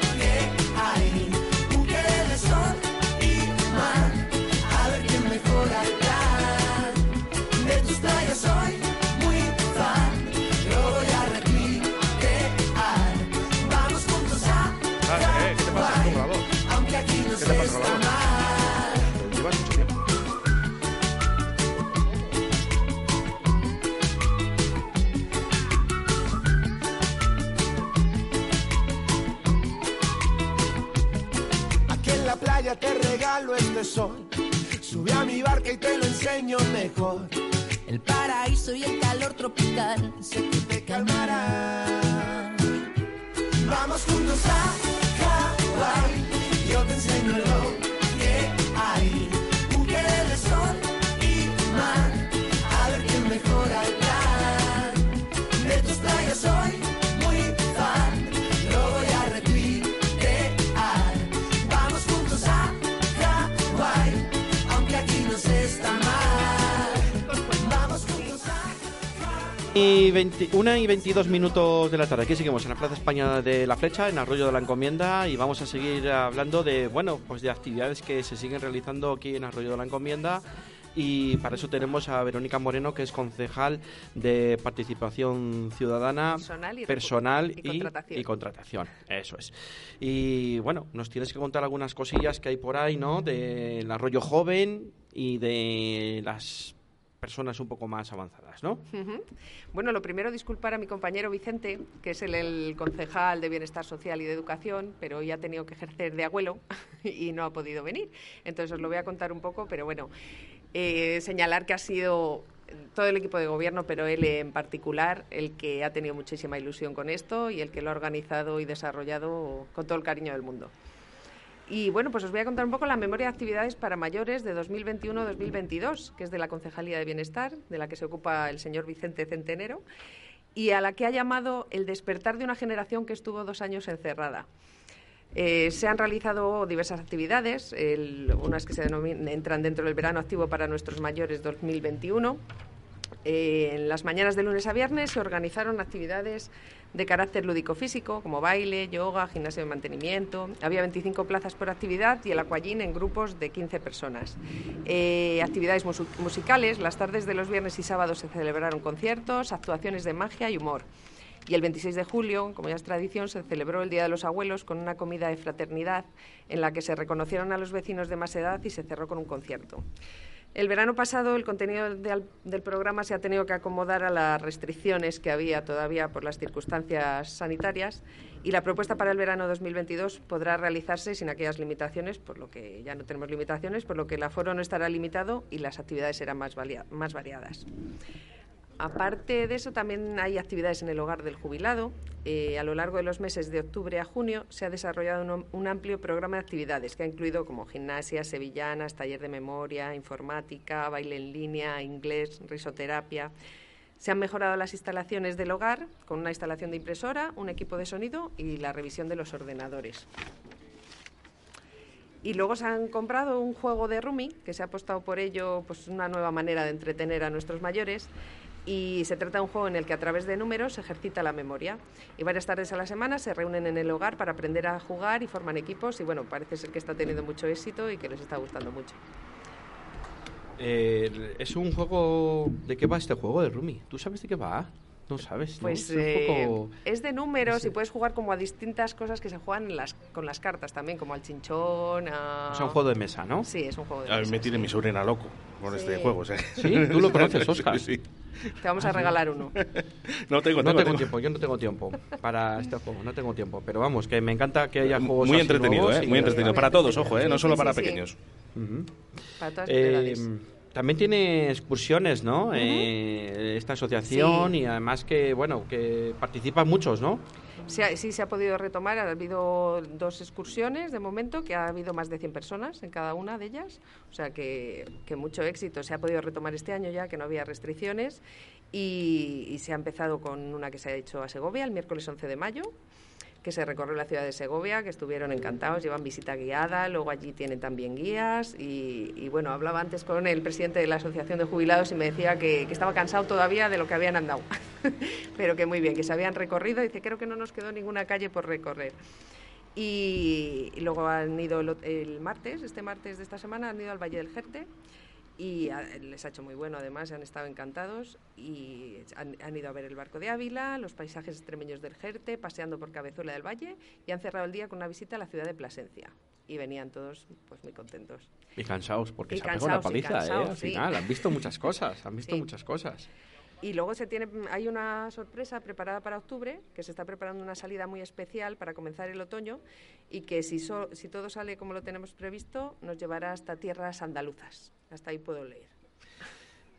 regalo este sol. Sube a mi barca y te lo enseño mejor. El paraíso y el calor tropical se te calmarán. Vamos juntos a Hawái. Yo te enseño lo que Y 21 y 22 minutos de la tarde. Aquí seguimos en la Plaza España de la Flecha, en Arroyo de la Encomienda, y vamos a seguir hablando de, bueno, pues de actividades que se siguen realizando aquí en Arroyo de la Encomienda. Y para eso tenemos a Verónica Moreno, que es concejal de participación ciudadana, Personal y personal recu- y contratación. y contratación. Eso es. Y bueno, nos tienes que contar algunas cosillas que hay por ahí, ¿no? Del arroyo joven y de las personas un poco más avanzadas, ¿no? Bueno, lo primero, disculpar a mi compañero Vicente, que es el, el concejal de Bienestar Social y de Educación, pero hoy ha tenido que ejercer de abuelo y no ha podido venir. Entonces os lo voy a contar un poco, pero bueno, eh, señalar que ha sido todo el equipo de gobierno, pero él en particular, el que ha tenido muchísima ilusión con esto y el que lo ha organizado y desarrollado con todo el cariño del mundo. Y bueno, pues os voy a contar un poco la memoria de actividades para mayores de 2021-2022, que es de la Concejalía de Bienestar, de la que se ocupa el señor Vicente Centenero, y a la que ha llamado el despertar de una generación que estuvo dos años encerrada. Eh, se han realizado diversas actividades, unas que se entran dentro del verano activo para nuestros mayores 2021. Eh, en las mañanas de lunes a viernes se organizaron actividades de carácter lúdico-físico, como baile, yoga, gimnasio de mantenimiento. Había 25 plazas por actividad y el aquagym en grupos de 15 personas. Eh, actividades musicales. Las tardes de los viernes y sábados se celebraron conciertos, actuaciones de magia y humor. Y el 26 de julio, como ya es tradición, se celebró el Día de los Abuelos con una comida de fraternidad en la que se reconocieron a los vecinos de más edad y se cerró con un concierto. El verano pasado el contenido del programa se ha tenido que acomodar a las restricciones que había todavía por las circunstancias sanitarias y la propuesta para el verano 2022 podrá realizarse sin aquellas limitaciones, por lo que ya no tenemos limitaciones, por lo que el aforo no estará limitado y las actividades serán más, valia- más variadas. Aparte de eso, también hay actividades en el hogar del jubilado. Eh, a lo largo de los meses de octubre a junio se ha desarrollado un, amplio programa de actividades que ha incluido como gimnasias, sevillanas, taller de memoria, informática, baile en línea, inglés, risoterapia. Se han mejorado las instalaciones del hogar con una instalación de impresora, un equipo de sonido y la revisión de los ordenadores. Y luego se han comprado un juego de Rumi, que se ha apostado por ello, pues una nueva manera de entretener a nuestros mayores. Y se trata de un juego en el que a través de números se ejercita la memoria. Y varias tardes a la semana se reúnen en el hogar para aprender a jugar y forman equipos. Y bueno, parece ser que está teniendo mucho éxito y que les está gustando mucho. Eh, es un juego... ¿De qué va este juego de Rumi? ¿Tú sabes de qué va? No sabes, ¿no? Pues Es un eh, poco- es de números y puedes jugar como a distintas cosas que se juegan en las, con las cartas también, como al chinchón. A... Es un juego de mesa, ¿no? Sí, es un juego de A mí mesa, me tiene sí. mi sobrina loco con Sí. este juego. o sea. ¿Sí? ¿Tú lo conoces, Óscar? Sí, sí. Te vamos a regalar uno. No tengo, no tengo, tiempo, yo no tengo tiempo para este juego, no tengo tiempo. Pero vamos, que me encanta que haya juegos Muy entretenido, nuevos ¿eh? Muy entretenido. Para todos, ojo, ¿eh? No solo sí, para pequeños. Ujú. Para todas Eh. También tiene excursiones, ¿no? Eh, esta asociación Sí. y además que, bueno, que participan muchos, ¿no? Sí, ha- sí se ha podido retomar, ha habido dos excursiones de momento, que ha habido más de 100 personas en cada una de ellas, o sea que, que mucho éxito. Se ha podido retomar este año ya, que no había restricciones, y, y se ha empezado con una que se ha hecho a Segovia el miércoles 11 de mayo, que se recorrió la ciudad de Segovia, que estuvieron encantados, llevan visita guiada, luego allí tienen también guías y, y, bueno, hablaba antes con el presidente de la Asociación de Jubilados y me decía que, estaba cansado todavía de lo que habían andado, pero que muy bien, que se habían recorrido, dice, creo que no nos quedó ninguna calle por recorrer. Y, y luego han ido el, el martes, este martes de esta semana, han ido al Valle del Jerte y a- les ha hecho muy bueno además, han estado encantados y han, han ido a ver el barco de Ávila, los paisajes extremeños del Jerte, paseando por Cabezuela del Valle y han cerrado el día con una visita a la ciudad de Plasencia. Y venían todos pues muy contentos. Y cansados, porque Y se ha pegado cansaos, y paliza, ¿eh? Al sí. final, han visto muchas cosas, han visto Sí. muchas cosas. Y luego se tiene, hay una sorpresa preparada para octubre, que se está preparando una salida muy especial para comenzar el otoño y que si, so- si todo sale como lo tenemos previsto, nos llevará hasta tierras andaluzas. Hasta ahí puedo leer.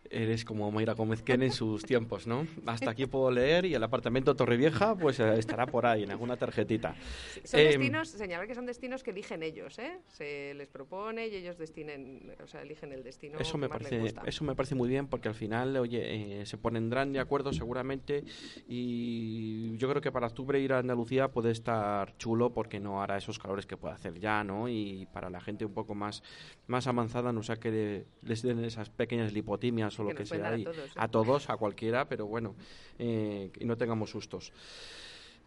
Eres como Mayra Gómez Ken en sus tiempos, ¿no? Hasta aquí puedo leer y el apartamento Torrevieja pues eh, estará por ahí en alguna tarjetita. Son Eh, destinos, señalar que son destinos que eligen ellos, ¿eh? Se les propone y ellos destinen, o sea, eligen el destino Eso que me les parece, gusta. eso me parece muy bien porque al final, oye, eh, se pondrán de acuerdo seguramente y yo creo que para octubre ir a Andalucía puede estar chulo porque no hará esos calores que puede hacer ya, ¿no? Y para la gente un poco más, más avanzada, no sea que les den esas pequeñas lipotimias o lo Que sea a todos, ¿eh? a todos, a cualquiera, pero bueno, eh, y no tengamos sustos.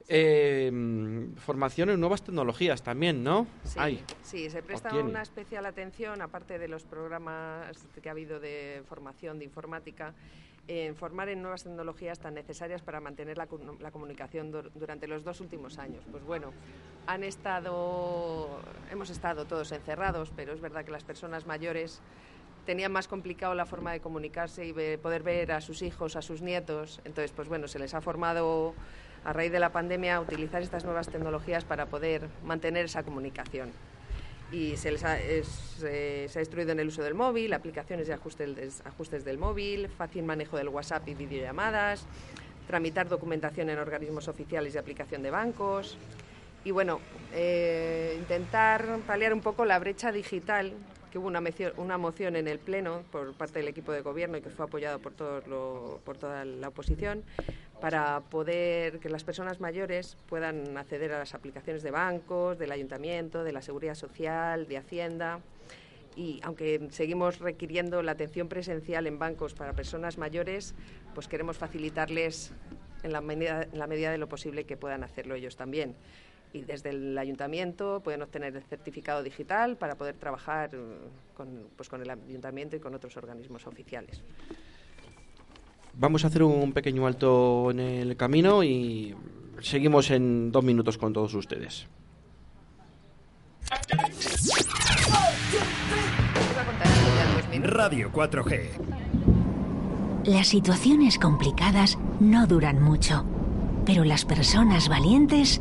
Eh, formación en nuevas tecnologías también, ¿no? Sí, sí, se presta Obtiene. una especial atención, aparte de los programas que ha habido de formación de informática, en formar en nuevas tecnologías tan necesarias para mantener la, comunicación dur- durante los dos últimos años. Pues bueno, han estado, hemos estado todos encerrados, pero es verdad que las personas mayores tenían más complicado la forma de comunicarse y poder ver a sus hijos, a sus nietos. Entonces, pues bueno, se les ha formado a raíz de la pandemia a utilizar estas nuevas tecnologías para poder mantener esa comunicación. Y se les ha, eh, ha instruido en el uso del móvil, aplicaciones de ajustes, ajustes del móvil, fácil manejo del WhatsApp y videollamadas, tramitar documentación en organismos oficiales y aplicación de bancos. Y bueno, eh, intentar paliar un poco la brecha digital, que hubo una, mecio- una moción en el Pleno por parte del equipo de gobierno y que fue apoyado por, todos por toda la oposición, para poder que las personas mayores puedan acceder a las aplicaciones de bancos, del ayuntamiento, de la seguridad social, de Hacienda. Y aunque seguimos requiriendo la atención presencial en bancos para personas mayores, pues queremos facilitarles en la medida de lo posible que puedan hacerlo ellos también. Y desde el ayuntamiento pueden obtener el certificado digital para poder trabajar eh, con, pues con el ayuntamiento y con otros organismos oficiales. Vamos a hacer un pequeño alto en el camino y seguimos en dos minutos con todos ustedes. Radio 4G. Las situaciones complicadas no duran mucho, pero las personas valientes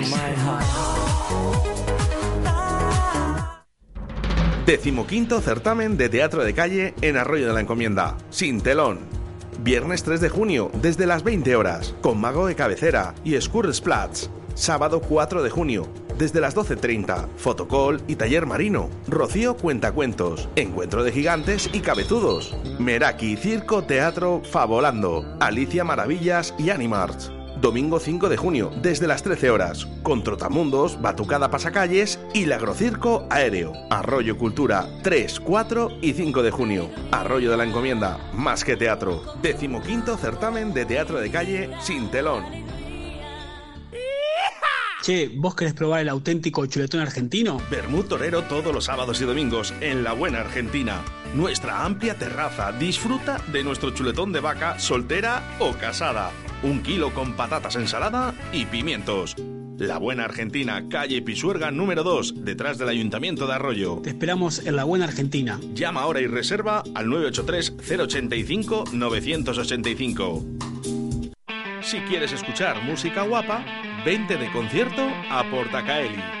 Decimoquinto certamen de teatro de calle en Arroyo de la Encomienda, sin telón. Viernes 3 de junio, desde las 20 horas, con Mago de Cabecera y Splats. Sábado 4 de junio, desde las 12.30, fotocall y taller marino. Rocío Cuentacuentos, encuentro de gigantes y cabezudos. Meraki, circo, teatro, favolando. Alicia Maravillas y Animarts. Domingo 5 de junio, desde las 13 horas, con Trotamundos, Batucada Pasacalles y Lagrocirco Aéreo. Arroyo Cultura, 3, 4 y 5 de junio. Arroyo de la Encomienda, más que teatro. Decimoquinto certamen de teatro de calle sin telón. Che, ¿vos querés probar el auténtico chuletón argentino? Bermud Torero todos los sábados y domingos en La Buena Argentina. Nuestra amplia terraza. Disfruta de nuestro chuletón de vaca soltera o casada. Un kilo con patatas ensalada y pimientos. La Buena Argentina, calle Pisuerga número 2, detrás del Ayuntamiento de Arroyo. Te esperamos en La Buena Argentina. Llama ahora y reserva al 983-085-985. Si quieres escuchar música guapa, vente de concierto a Portacaeli.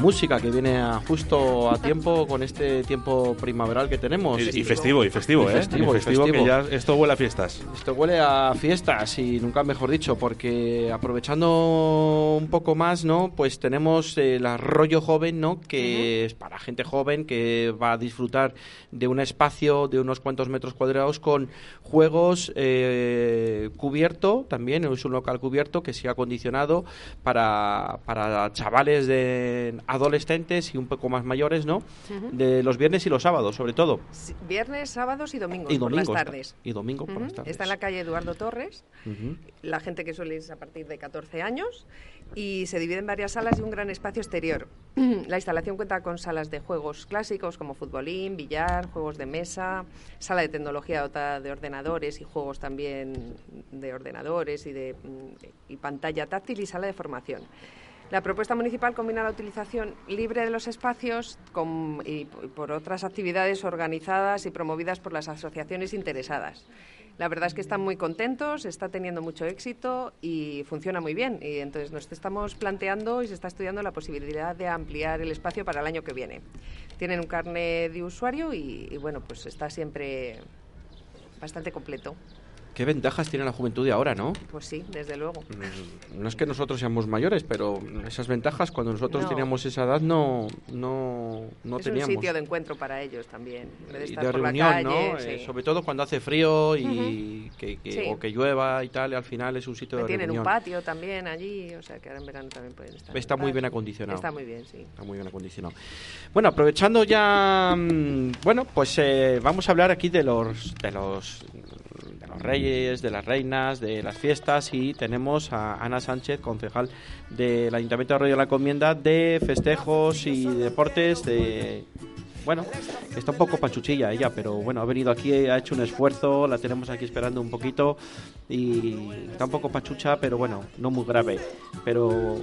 Música que viene a justo a tiempo con este tiempo primaveral que tenemos. Y, y festivo, y festivo, Y ¿eh? festivo, Y festivo, que ya esto huele a fiestas. Esto huele a fiestas y nunca mejor dicho, porque aprovechando un poco más, ¿no? Pues tenemos el arroyo joven, ¿no? Que es para gente joven que va a disfrutar de un espacio de unos cuantos metros cuadrados con juegos eh, cubierto, también es un local cubierto que se ha acondicionado para, para chavales de adolescentes y un poco más mayores, ¿no? De los viernes y los sábados, sobre todo. Sí, Viernes, sábados y domingos, Y por domingos, las tardes. y domingo por las tardes. Está en la calle Eduardo Torres. La gente que suele ir es a partir de 14 años y se divide en varias salas y un gran espacio exterior. La instalación cuenta con salas de juegos clásicos como futbolín, billar, juegos de mesa, sala de tecnología dotada de ordenadores y juegos también de ordenadores y de mm, y pantalla táctil y sala de formación. La propuesta municipal combina la utilización libre de los espacios con- por otras actividades organizadas y promovidas por las asociaciones interesadas. La verdad es que están muy contentos, está teniendo mucho éxito y funciona muy bien. Y entonces nos estamos planteando y se está estudiando la posibilidad de ampliar el espacio para el año que viene. Tienen un carnet de usuario y, y bueno, pues está siempre bastante completo. ¿Qué ventajas tiene la juventud de ahora, no? Pues sí, desde luego. Mm, No es que nosotros seamos mayores, pero esas ventajas cuando nosotros No. teníamos esa edad no, no, no es teníamos. un sitio de encuentro para ellos también. de y de reunión, calle, ¿no? sí. Eh, sobre todo cuando hace frío y que, que- Sí. o que llueva y tal, y al final es un sitio de Tienen reunión. un patio también allí, o sea que ahora en verano también pueden estar. Está muy bien acondicionado. Está muy bien, sí. Está muy bien acondicionado. Bueno, aprovechando ya, mm, bueno, pues eh, vamos a hablar aquí de los, de los, reyes, de las reinas, de las fiestas y tenemos a Ana Sánchez, concejal del Ayuntamiento de Arroyo de la Encomienda de festejos y deportes de bueno, está un poco panchuchilla ella, pero bueno, ha venido aquí, ha hecho un esfuerzo, la tenemos aquí esperando un poquito y está un poco pachucha, pero bueno, no muy grave. Pero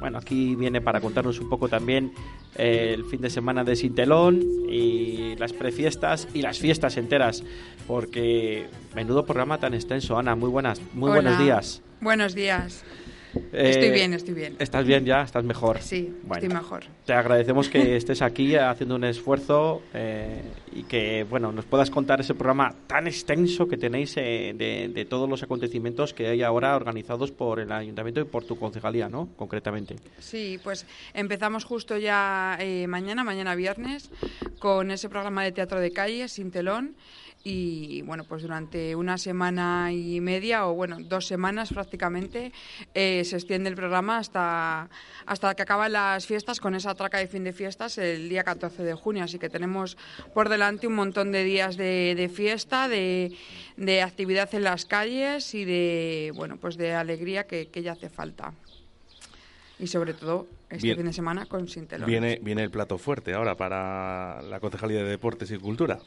bueno, aquí viene para contarnos un poco también eh, el fin de semana de Sintelón y las prefiestas y las fiestas enteras, porque menudo programa tan extenso. Ana, muy buenas, muy Hola. buenos días. Buenos días. Eh, Estoy bien, estoy bien. ¿Estás bien ya? ¿Estás mejor? Sí, Bueno. estoy mejor. Te agradecemos que estés aquí haciendo un esfuerzo eh, y que bueno nos puedas contar ese programa tan extenso que tenéis eh, de, de todos los acontecimientos que hay ahora organizados por el ayuntamiento y por tu concejalía, ¿no? Concretamente. Sí, pues empezamos justo ya mañana, mañana viernes, con ese programa de teatro de calle, sin telón. Y bueno, pues durante una semana y media, o bueno, dos semanas prácticamente, eh, se extiende el programa hasta, hasta que acaban las fiestas con esa traca de fin de fiestas el día 14 de junio. Así que tenemos por delante un montón de días de, de fiesta, de, de actividad en las calles y de, bueno, pues de alegría que, que ya hace falta. Y sobre todo este Bien. fin de semana con Sintelón. Viene, viene el plato fuerte ahora para la Concejalía de Deportes y Cultura.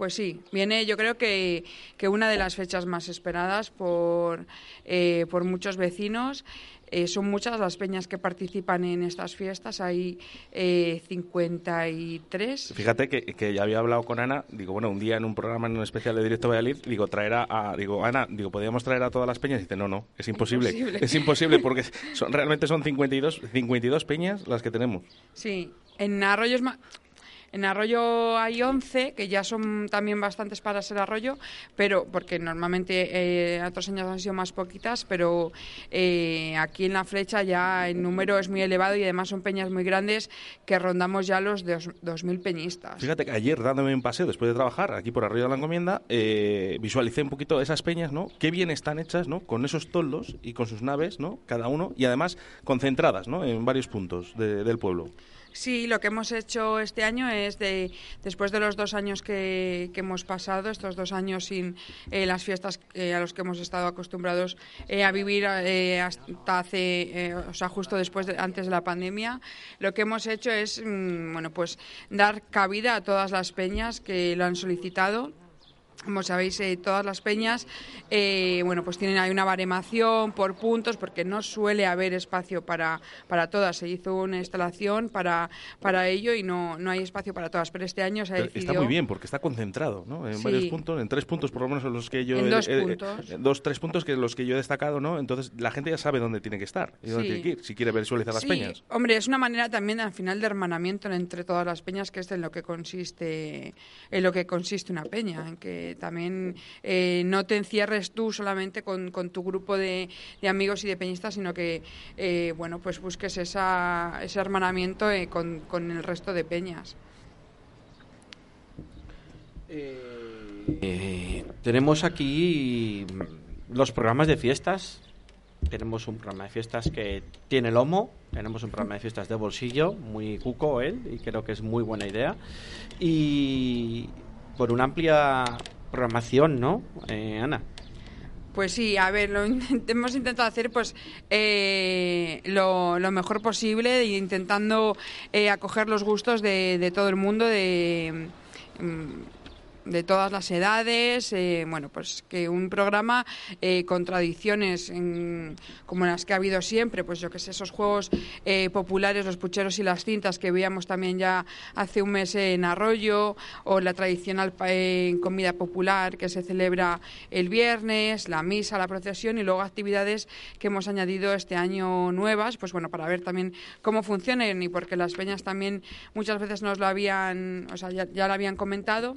Pues sí, viene yo creo que, que una de las fechas más esperadas por, eh, por muchos vecinos. Eh, son muchas las peñas que participan en estas fiestas, hay eh, 53. Fíjate que, que ya había hablado con Ana, digo, bueno, un día en un programa en un especial de Directo Valladolid, digo, traer a, digo, Ana, digo, podríamos traer a todas las peñas, y dice, no, no, es imposible, Imposible. es imposible, porque son, realmente son 52, 52 peñas las que tenemos. Sí, en Arroyos ma- En Arroyo hay 11, que ya son también bastantes para ser Arroyo, pero porque normalmente eh, otros años han sido más poquitas, pero eh, aquí en la flecha ya el número es muy elevado y además son peñas muy grandes que rondamos ya los dos- 2.000 peñistas. Fíjate que ayer, dándome un paseo después de trabajar aquí por Arroyo de la Encomienda, eh, visualicé un poquito esas peñas, ¿no? Qué bien están hechas, ¿no? Con esos toldos y con sus naves, ¿no? Cada uno, y además concentradas, ¿no? En varios puntos de- del pueblo. Sí, lo que hemos hecho este año es de después de los dos años que, que hemos pasado, estos dos años sin eh, las fiestas eh, a los que hemos estado acostumbrados eh, a vivir hasta hace, o sea, justo después de, antes de la pandemia, lo que hemos hecho es, mm, bueno, pues dar cabida a todas las peñas que lo han solicitado. Como sabéis, eh, todas las peñas, eh, bueno, pues tienen hay una baremación por puntos porque no suele haber espacio para, para todas. Se hizo una instalación para, para ello y no, no hay espacio para todas. Pero este año se ha decidido... Está muy bien porque está concentrado, ¿no? En Sí. varios puntos, en tres puntos por lo menos en los que yo En he- dos puntos. eh, dos, tres puntos que los que yo he destacado, ¿no? Entonces la gente ya sabe dónde tiene que estar y dónde Sí. tiene que ir si quiere visualizar las Sí, peñas. Hombre, es una manera también al final de hermanamiento entre todas las peñas, que es en lo que consiste, en lo que consiste una peña, en que también eh, no te encierres tú solamente con, con tu grupo de, de amigos y de peñistas, sino que eh, bueno, pues busques esa, ese hermanamiento eh, con, con el resto de peñas. Eh, tenemos aquí los programas de fiestas. Tenemos un programa de fiestas que tiene lomo. Tenemos un programa de fiestas de bolsillo, muy cuco él, y creo que es muy buena idea. Y por una amplia programación, ¿no, eh, Ana? Pues sí, a ver, lo hemos intentado hacer pues eh, lo, mejor posible intentando eh, acoger los gustos de, de todo el mundo, de mm, de todas las edades, eh, bueno, pues que un programa eh, con tradiciones en- como las que ha habido siempre, pues yo que sé, esos juegos eh, populares, los pucheros y las cintas que veíamos también ya hace un mes en Arroyo, o la tradicional eh, comida popular que se celebra el viernes, la misa, la procesión y luego actividades que hemos añadido este año nuevas, pues bueno, para ver también cómo funcionan y porque las peñas también muchas veces nos lo habían, o sea, ya, ya lo habían comentado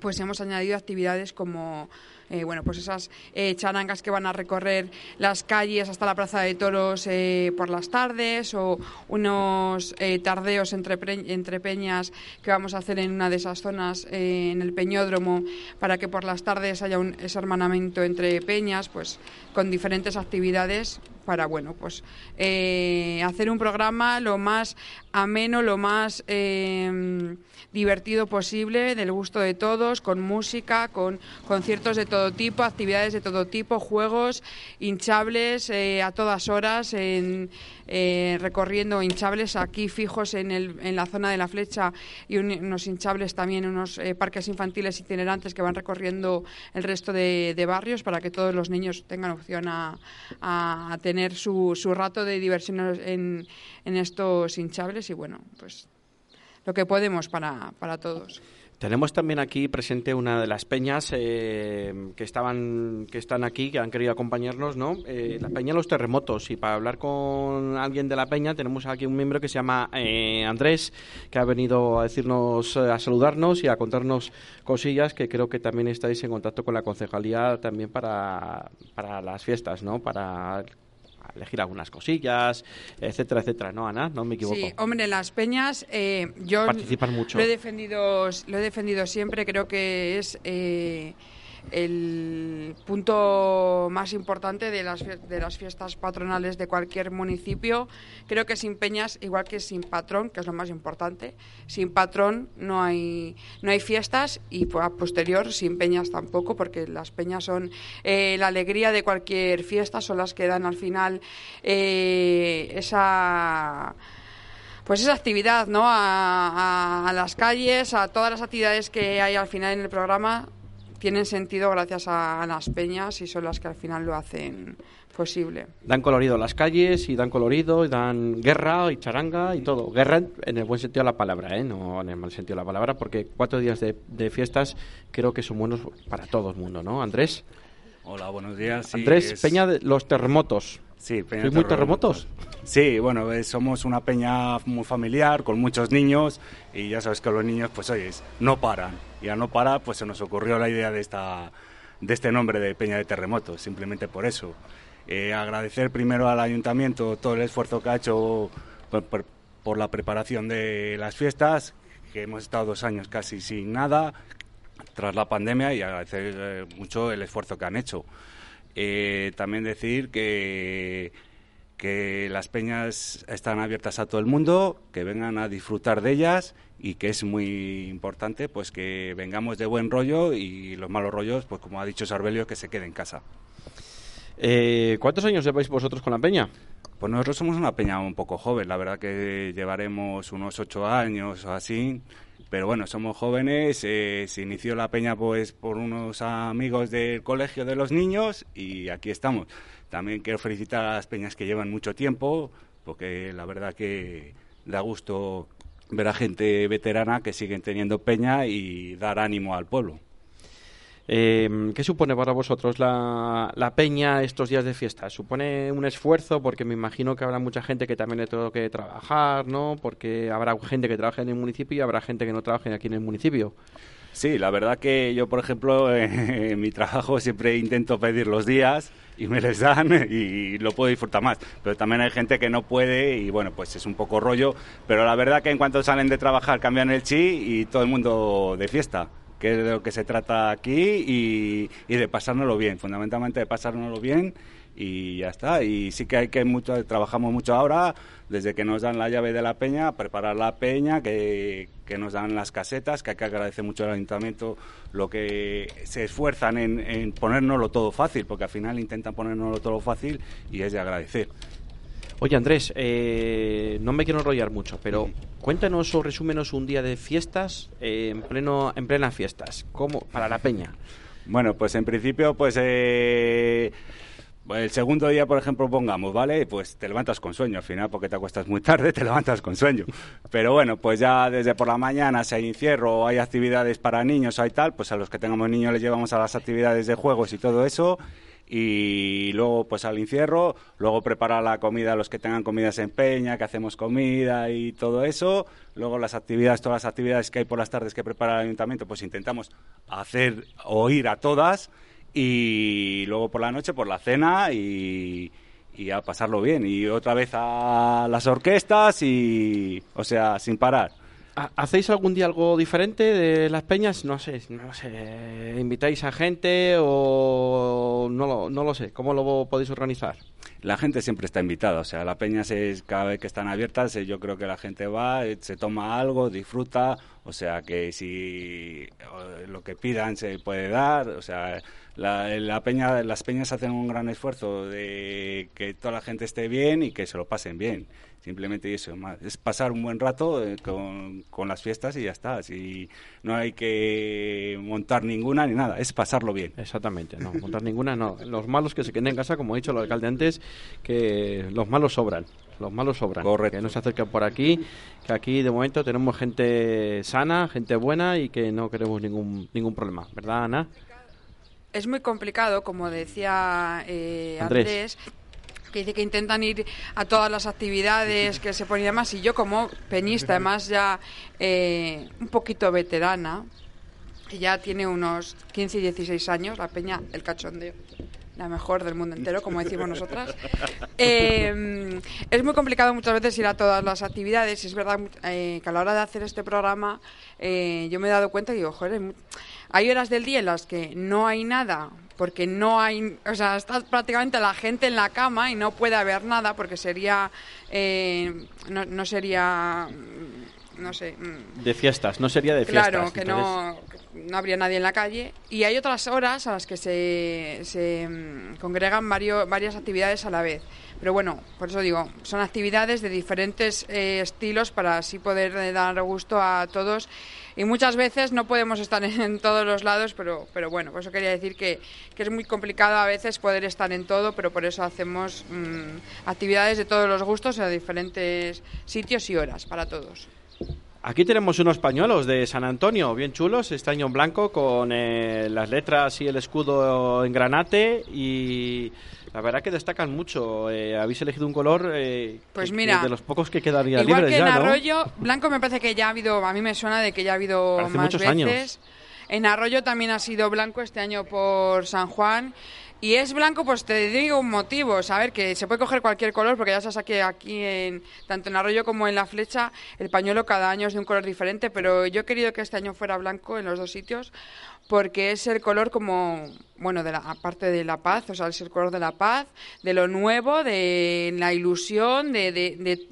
pues hemos añadido actividades como eh, bueno pues esas eh, charangas que van a recorrer las calles hasta la plaza de toros eh, por las tardes o unos eh, tardeos entre, entre peñas que vamos a hacer en una de esas zonas eh, en el peñódromo para que por las tardes haya un ese hermanamiento entre peñas pues con diferentes actividades para bueno pues hacer un programa lo más ameno lo más eh, divertido posible del gusto de todos con música con conciertos de todo tipo actividades de todo tipo juegos hinchables eh, a todas horas en, eh, recorriendo hinchables aquí fijos en, el, en la zona de la flecha y un- unos hinchables también unos eh, parques infantiles itinerantes que van recorriendo el resto de, de barrios para que todos los niños tengan opción a, a- a tener su, su rato de diversión en, en estos hinchables y bueno, pues lo que podemos para, para todos. Tenemos también aquí presente una de las peñas eh, que estaban que están aquí, que han querido acompañarnos, ¿no? Eh, la peña Los Terremotos. Y para hablar con alguien de la peña tenemos aquí un miembro que se llama eh, Andrés, que ha venido a decirnos, eh, a saludarnos y a contarnos cosillas que creo que también estáis en contacto con la concejalía también para, para las fiestas, ¿no? Para elegir algunas cosillas, etcétera, etcétera, ¿no, Ana? No me equivoco. Sí, hombre, las peñas, eh, yo Participan mucho. Lo he defendido, lo he defendido siempre. Creo que es eh, el punto más importante de las de las fiestas patronales de cualquier municipio. Creo que sin peñas, igual que sin patrón, que es lo más importante, sin patrón no hay no hay fiestas y pues, a posterior sin peñas tampoco, porque las peñas son eh, la alegría de cualquier fiesta, son las que dan al final eh, esa pues esa actividad, ¿no? A- a las calles, a todas las actividades que hay al final en el programa tienen sentido gracias a, a las peñas y son las que al final lo hacen posible. Dan colorido las calles y dan colorido y dan guerra y charanga y todo. Guerra en- el buen sentido de la palabra, ¿eh? no en el mal sentido de la palabra, porque cuatro días de, de fiestas creo que son buenos para todo el mundo, ¿no? Andrés. Hola, buenos días. Sí, Andrés es- Peña de los terremotos. Sí, Peña ¿Sois muy Terremotos. Sí, bueno, eh, somos una peña muy familiar, con muchos niños, y ya sabes que los niños, pues oyes, no paran. Y al no parar, pues se nos ocurrió la idea de, esta, de este nombre de Peña de Terremotos, simplemente por eso. Eh, agradecer primero al ayuntamiento todo el esfuerzo que ha hecho por, por- por la preparación de las fiestas, que hemos estado dos años casi sin nada, tras la pandemia, y agradecer eh, mucho el esfuerzo que han hecho. También decir que, que las peñas están abiertas a todo el mundo, que vengan a disfrutar de ellas y que es muy importante pues que vengamos de buen rollo y los malos rollos, pues como ha dicho Sarbelio, que se quede en casa. Eh, ¿Cuántos años lleváis vosotros con la peña? Pues nosotros somos una peña un poco joven, la verdad que llevaremos unos ocho años o así, pero bueno, somos jóvenes, eh, se inició la peña pues por unos amigos del colegio de los niños y aquí estamos. También quiero felicitar a las peñas que llevan mucho tiempo, porque la verdad que da gusto ver a gente veterana que siguen teniendo peña y dar ánimo al pueblo. Eh, ¿Qué supone para vosotros la, la peña estos días de fiesta? ¿Supone un esfuerzo? Porque me imagino que habrá mucha gente que también le tengo que trabajar, ¿no? Porque habrá gente que trabaje en el municipio y habrá gente que no trabaje aquí en el municipio. Sí, la verdad que yo, por ejemplo, en mi trabajo siempre intento pedir los días y me les dan y lo puedo disfrutar más. Pero también hay gente que no puede y bueno, pues es un poco rollo. Pero la verdad que en cuanto salen de trabajar cambian el chi y todo el mundo de fiesta, que es de lo que se trata aquí y, y de pasárnoslo bien, fundamentalmente de pasárnoslo bien y ya está. Y sí que hay que mucho, trabajamos mucho ahora, desde que nos dan la llave de la peña, preparar la peña, que, que nos dan las casetas, que hay que agradecer mucho al ayuntamiento lo que se esfuerzan en, en ponérnoslo todo fácil, porque al final intentan ponérnoslo todo fácil y es de agradecer. Oye, Andrés, eh, no me quiero enrollar mucho, pero cuéntanos o resúmenos un día de fiestas eh, en pleno en plenas fiestas, ¿cómo para la peña? Bueno, pues en principio, pues eh, el segundo día, por ejemplo, pongamos, ¿vale? Pues te levantas con sueño al final, porque te acuestas muy tarde, te levantas con sueño. Pero bueno, pues ya desde por la mañana, si hay encierro o hay actividades para niños, hay tal, pues a los que tengamos niños les llevamos a las actividades de juegos y todo eso. Y luego, pues al encierro, luego preparar la comida a los que tengan comidas en peña, que hacemos comida y todo eso. Luego las actividades, todas las actividades que hay por las tardes que prepara el ayuntamiento, pues intentamos hacer o ir a todas y luego por la noche por la cena y, a pasarlo bien y otra vez a las orquestas y o sea sin parar ¿Ha- ¿Hacéis algún día algo diferente de las peñas? No sé, no sé. ¿Invitáis a gente o no lo, no lo sé? ¿Cómo lo podéis organizar? La gente siempre está invitada o sea las peñas es cada vez que están abiertas eh, yo creo que la gente va eh, se toma algo disfruta o sea que si eh, lo que pidan se puede dar o sea la, la peña las peñas hacen un gran esfuerzo de que toda la gente esté bien y que se lo pasen bien simplemente eso es pasar un buen rato eh, con, con las fiestas y ya está si no hay que montar ninguna ni nada es pasarlo bien Exactamente, no, montar ninguna, no. Los malos que se queden en casa, como ha dicho el alcalde antes, que los malos sobran. Los malos sobran. Correcto. Que no se acerquen por aquí, que aquí de momento tenemos gente sana, gente buena y que no queremos ningún, ningún problema. ¿Verdad, Ana? Es muy complicado, como decía eh, Andrés. Andrés. Que dice que intentan ir a todas las actividades que se ponen y demás, y yo como peñista, además ya eh, un poquito veterana, que ya tiene unos 15 y 16 años, la peña, el cachondeo, la mejor del mundo entero, como decimos nosotras. Eh, es muy complicado muchas veces ir a todas las actividades, y es verdad eh, que a la hora de hacer este programa eh, yo me he dado cuenta y digo, joder, hay horas del día en las que no hay nada, porque no hay, o sea, está prácticamente la gente en la cama y no puede haber nada, porque sería, eh, no, no sería, mm, no sé, mm, De fiestas, no sería de fiestas. Claro, que entonces- no, no habría nadie en la calle. Y hay otras horas a las que se, se mm, congregan vario- varias actividades a la vez. Pero bueno, por eso digo, son actividades de diferentes eh, estilos para así poder eh, dar gusto a todos. Y muchas veces no podemos estar en todos los lados, pero, pero bueno, por eso quería decir que, que es muy complicado a veces poder estar en todo, pero por eso hacemos mm, actividades de todos los gustos a diferentes sitios y horas para todos. Aquí tenemos unos pañuelos de San Antonio, bien chulos, este año en blanco, con eh, las letras y el escudo en granate y la verdad que destacan mucho. Eh, habéis elegido un color eh, Pues que- mira, que de los pocos que quedaría Igual libres que en ya, ¿no? Arroyo, Blanco me parece que ya ha habido, a mí me suena de que ya ha habido Hace más muchos veces. años. En Arroyo también ha sido blanco este año por San Juan. Y es blanco, pues te digo un motivo, saber que se puede coger cualquier color, porque ya sabes que aquí, en, tanto en Arroyo como en La Flecha, el pañuelo cada año es de un color diferente, pero yo he querido que este año fuera blanco en los dos sitios, porque es el color como, bueno, de la, aparte de la paz, o sea, es el color de la paz, de lo nuevo, de la ilusión, de, de, de-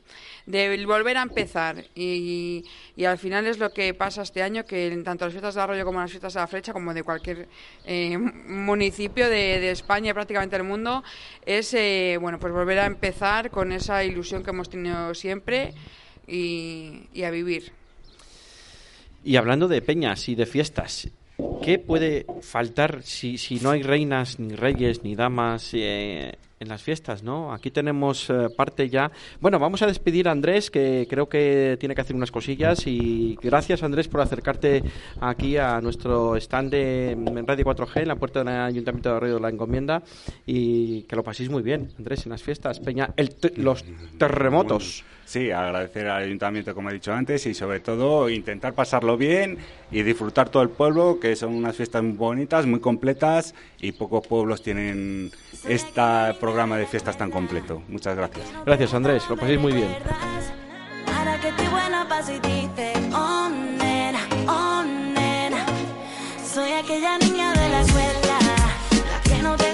de volver a empezar. Y, y al final es lo que pasa este año, que en tanto las fiestas de Arroyo como las fiestas de la Flecha, como de cualquier eh, municipio de, de España y prácticamente del mundo, es eh, bueno pues volver a empezar con esa ilusión que hemos tenido siempre y, y a vivir. Y hablando de peñas y de fiestas, ¿qué puede faltar si, si no hay reinas, ni reyes, ni damas eh, en las fiestas, no? Aquí tenemos eh, parte ya... Bueno, vamos a despedir a Andrés, que creo que tiene que hacer unas cosillas. Y gracias, Andrés, por acercarte aquí a nuestro stand de mm, Radio 4G en la puerta del Ayuntamiento de Arroyo de la Encomienda. Y que lo paséis muy bien, Andrés, en las fiestas. Peña, el los terremotos. Sí, agradecer al ayuntamiento, como he dicho antes, y sobre todo intentar pasarlo bien y disfrutar todo el pueblo, que son unas fiestas muy bonitas, muy completas, y pocos pueblos tienen este programa de fiestas tan completo. Muchas gracias. Gracias, Andrés, lo paséis muy bien. Ahora que estoy buena pa' si dice, nena, nena. Soy aquella niña de la escuela, la que no te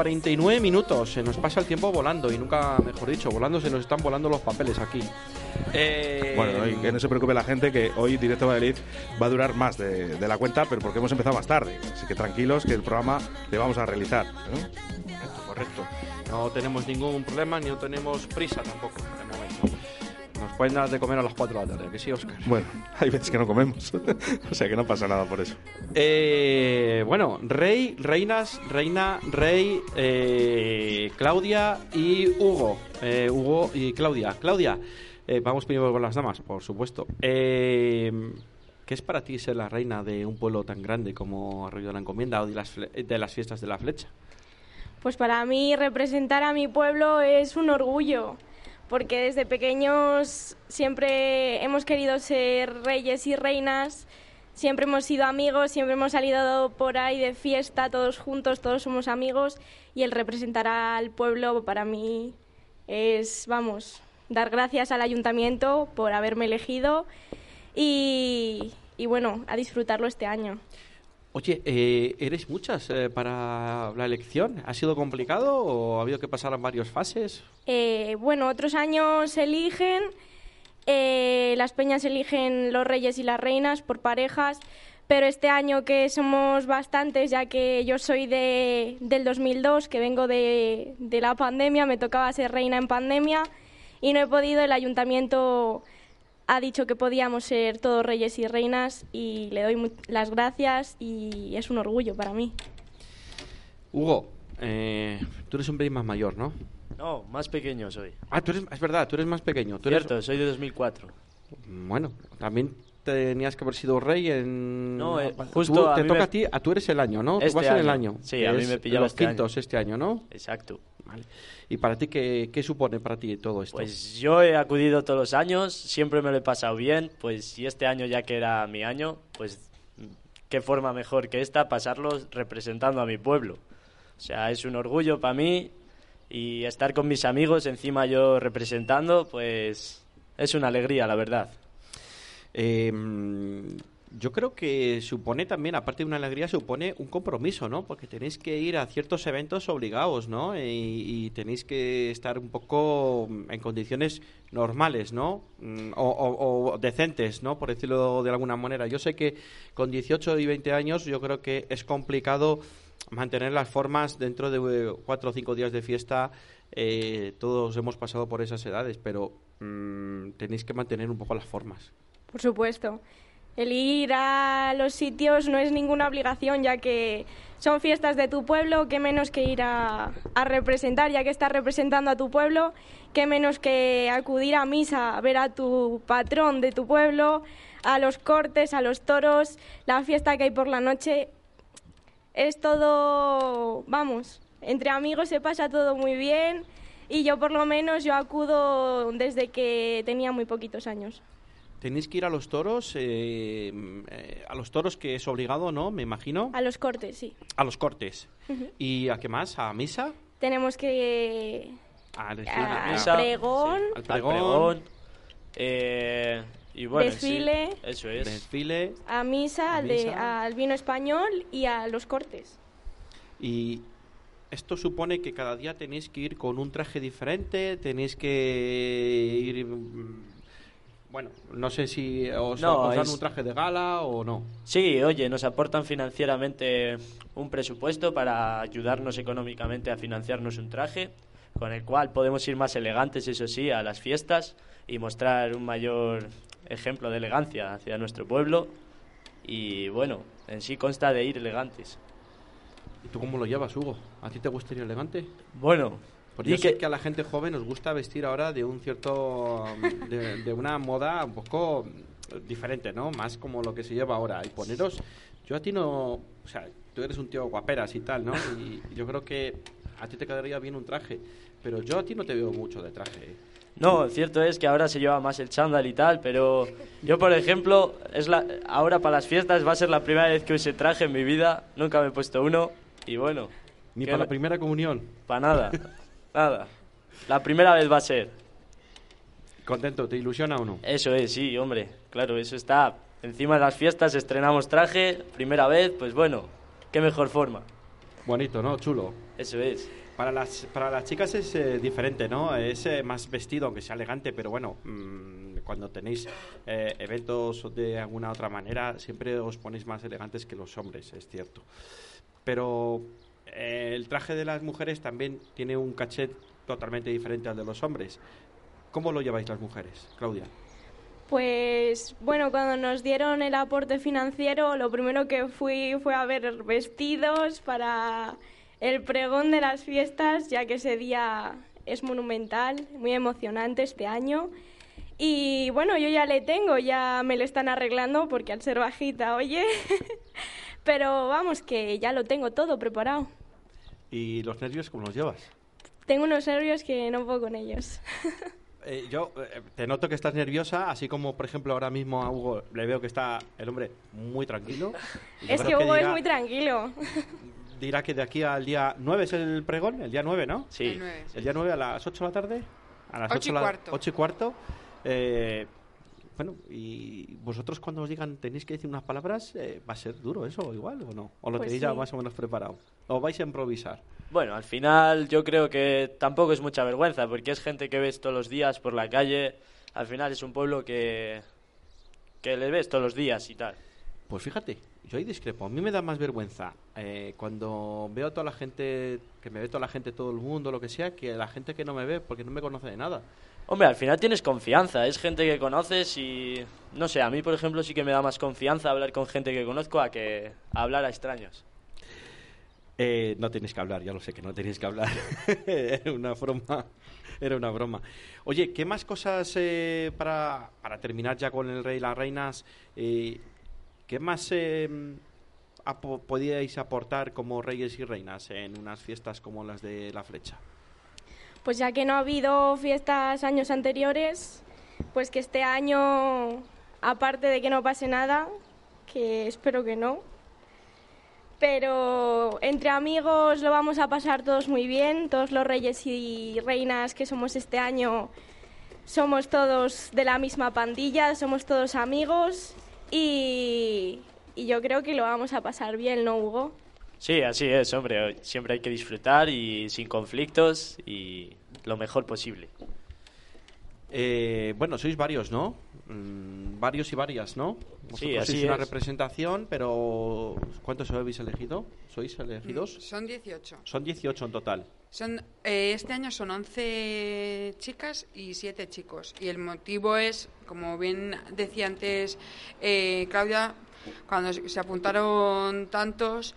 49 minutos. Se nos pasa el tiempo volando y nunca, mejor dicho, volando se nos están volando los papeles aquí. Eh, Bueno, y que no se preocupe la gente que hoy Directo Madrid va a durar más de, de la cuenta, pero porque hemos empezado más tarde. Así que tranquilos que el programa le vamos a realizar. Correcto, correcto. No tenemos ningún problema ni no tenemos prisa tampoco. Pueden dar de comer a las 4 de la tarde, ¿a que sí, Oscar? Bueno, hay veces que no comemos. o sea que no pasa nada por eso. Eh, bueno, rey, reinas, reina, rey, eh, Claudia y Hugo. Eh, Hugo y Claudia. Claudia, eh, vamos primero con las damas, por supuesto. Eh, ¿Qué es para ti ser la reina de un pueblo tan grande como Arroyo de la Encomienda o de las, fle- de las fiestas de la flecha? Pues para mí representar a mi pueblo es un orgullo, porque desde pequeños siempre hemos querido ser reyes y reinas, siempre hemos sido amigos, siempre hemos salido por ahí de fiesta todos juntos, todos somos amigos y el representar al pueblo para mí es, vamos, dar gracias al ayuntamiento por haberme elegido y, y bueno, a disfrutarlo este año. Oye, eh, ¿eres muchas eh, para la elección? ¿Ha sido complicado o ha habido que pasar en varias fases? Eh, bueno, otros años eligen, eh, las peñas eligen los reyes y las reinas por parejas, pero este año que somos bastantes, ya que yo soy de, del 2002, que vengo de, de la pandemia, me tocaba ser reina en pandemia y no he podido, el ayuntamiento ha dicho que podíamos ser todos reyes y reinas y le doy las gracias y es un orgullo para mí. Hugo, eh, tú eres un pelín más mayor, ¿no? No, más pequeño soy. Ah, tú eres, es verdad, tú eres más pequeño. Tú eres- Cierto, soy de 2004. Bueno, también tenías que haber sido rey en... No, eh, Tú- justo a te mí toca me- a ti, a tú eres el año, ¿no? tú Este en el año. año. Sí, a mí me pillaba los este año. quintos este año, ¿no? Exacto. Vale. ¿Y para ti qué, qué supone para ti todo esto? Pues yo he acudido todos los años, siempre me lo he pasado bien, pues si este año ya que era mi año, pues qué forma mejor que esta pasarlo representando a mi pueblo. O sea, es un orgullo para mí y estar con mis amigos encima yo representando, pues es una alegría, la verdad. Eh, yo creo que supone también, aparte de una alegría, supone un compromiso, ¿no? Porque tenéis que ir a ciertos eventos obligados, ¿no? Y, y tenéis que estar un poco en condiciones normales, ¿no? Mm, O, o- o decentes, ¿no? Por decirlo de alguna manera. Yo sé que con 18 y 20 años yo creo que es complicado mantener las formas dentro de eh, cuatro o cinco días de fiesta. eh, todos hemos pasado por esas edades, pero mm, tenéis que mantener un poco las formas. Por supuesto. El ir a los sitios no es ninguna obligación, ya que son fiestas de tu pueblo, qué menos que ir a, representar, ya que estás representando a tu pueblo, qué menos que acudir a misa, a ver a tu patrón de tu pueblo, a los cortes, a los toros, la fiesta que hay por la noche. Es todo, vamos, entre amigos se pasa todo muy bien y yo por lo menos yo acudo desde que tenía muy poquitos años. Tenéis que ir a los toros, eh, eh, a los toros que es obligado, ¿no? Me imagino. A los cortes, sí. A los cortes. ¿Y a qué más? ¿A misa? Tenemos que... A la- a- Misa, pregón, Al Al pregón. pregón, eh, y bueno, sí, Desfile. eso es. Desfile. a misa, A al de- misa. al vino español y a los cortes. Y esto supone que cada día tenéis que ir con un traje diferente, tenéis que ir... Bueno, no sé si os, No, os dan es- un traje de gala o no. Sí, oye, nos aportan financieramente un presupuesto para ayudarnos económicamente a financiarnos un traje, con el cual podemos ir más elegantes, eso sí, a las fiestas y mostrar un mayor ejemplo de elegancia hacia nuestro pueblo. y bueno, en sí consta de ir elegantes. ¿Y tú cómo lo llevas, Hugo? ¿A ti te gusta ir elegante? Bueno, Porque yo sé que- que a la gente joven nos gusta vestir ahora de un cierto... de, de una moda un poco diferente, ¿no? Más como lo que se lleva ahora. Y poneros... Yo a ti no... O sea, tú eres un tío guaperas y tal, ¿no? Y yo creo que a ti te quedaría bien un traje. Pero yo a ti no te veo mucho de traje. ¿eh? No, cierto es que ahora se lleva más el chándal y tal, pero yo, por ejemplo, es la, ahora para las fiestas va a ser la primera vez que use traje en mi vida. Nunca me he puesto uno y bueno. Ni que para la primera comunión. Para nada, nada. La primera vez va a ser. ¿Contento? ¿Te ilusiona o no? Eso es, sí, hombre. Claro, eso está. Encima de las fiestas estrenamos traje, primera vez, pues bueno, qué mejor forma. Bonito, ¿no? Chulo. Eso es. Para las, para las chicas es eh, diferente, ¿no? Es eh, más vestido, aunque sea elegante, pero bueno, mm, cuando tenéis eh, eventos de alguna otra manera, siempre os ponéis más elegantes que los hombres, es cierto. Pero el traje de las mujeres también tiene un cachet totalmente diferente al de los hombres. ¿Cómo lo lleváis las mujeres, Claudia? Pues bueno, cuando nos dieron el aporte financiero, lo primero que fui fue a ver vestidos para el pregón de las fiestas, ya que ese día es monumental, muy emocionante este año. Y bueno, yo ya le tengo, ya me le están arreglando porque al ser bajita, oye, pero vamos que ya lo tengo todo preparado. ¿Y los nervios cómo los llevas? Tengo unos nervios que no puedo con ellos. Eh, yo eh, te noto que estás nerviosa, así como por ejemplo ahora mismo a Hugo le veo que está el hombre muy tranquilo. Es que Hugo es dirá- muy tranquilo. dirá que de aquí al día 9 es el pregón, el día 9, ¿no? Sí. El nueve. El día 9 a las 8 de la tarde. A las Ocho 8 y la- cuarto. ocho y cuarto. Eh, bueno, y vosotros cuando os digan tenéis que decir unas palabras, eh, ¿va a ser duro eso igual o no? ¿O lo Pues tenéis ya sí. más o menos preparado? ¿O vais a improvisar? Bueno, al final yo creo que tampoco es mucha vergüenza, porque es gente que ves todos los días por la calle. Al final es un pueblo que, que le ves todos los días y tal. Pues fíjate, yo ahí discrepo. A mí me da más vergüenza eh, cuando veo a toda la gente, que me ve toda la gente, todo el mundo, lo que sea, que la gente que no me ve porque no me conoce de nada. Hombre, al final tienes confianza, es gente que conoces y no sé, a mí por ejemplo sí que me da más confianza hablar con gente que conozco a que hablar a extraños. Eh, no tenéis que hablar, ya lo sé que no tenéis que hablar. era una broma. Era una broma. Oye, ¿qué más cosas eh, para, para terminar ya con el rey y las reinas? eh, ¿Qué más podíais aportar como reyes y reinas en unas fiestas como las de la flecha? Pues ya que no ha habido fiestas años anteriores, pues que este año, aparte de que no pase nada, que espero que no, pero entre amigos lo vamos a pasar todos muy bien, todos los reyes y reinas que somos este año somos todos de la misma pandilla, somos todos amigos y, y yo creo que lo vamos a pasar bien, ¿no, Hugo? Sí, así es, hombre, siempre hay que disfrutar y sin conflictos y lo mejor posible. Eh, bueno, sois varios, ¿no? Mm, varios y varias, ¿no? Sí, Vosotros así sois una es. representación, pero ¿cuántos habéis elegido? ¿Sois elegidos? Son 18. Son 18 en total. Son, eh, este año son 11 chicas y 7 chicos. Y el motivo es, como bien decía antes eh, Claudia, cuando se apuntaron tantos,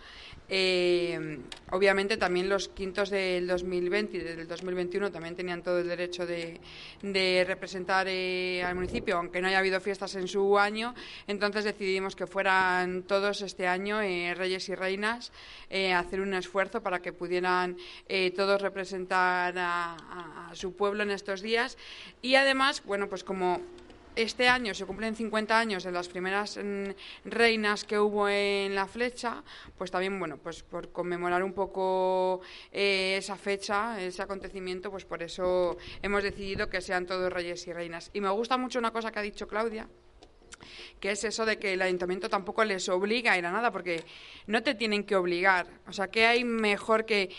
eh, obviamente también los quintos del 2020 y del 2021 también tenían todo el derecho de, de representar eh, al municipio, aunque no haya habido fiestas en su año. Entonces decidimos que fueran todos este año eh, reyes y reinas, hacer un esfuerzo para que pudieran todos representar a su pueblo en estos días. Y además, bueno, pues como este año se cumplen 50 años de las primeras mm, reinas que hubo en la flecha, pues también, bueno, pues por conmemorar un poco eh, esa fecha, ese acontecimiento, pues por eso hemos decidido que sean todos reyes y reinas. Y me gusta mucho una cosa que ha dicho Claudia, que es eso de que el ayuntamiento tampoco les obliga a ir a nada, porque no te tienen que obligar. O sea, ¿qué hay mejor que,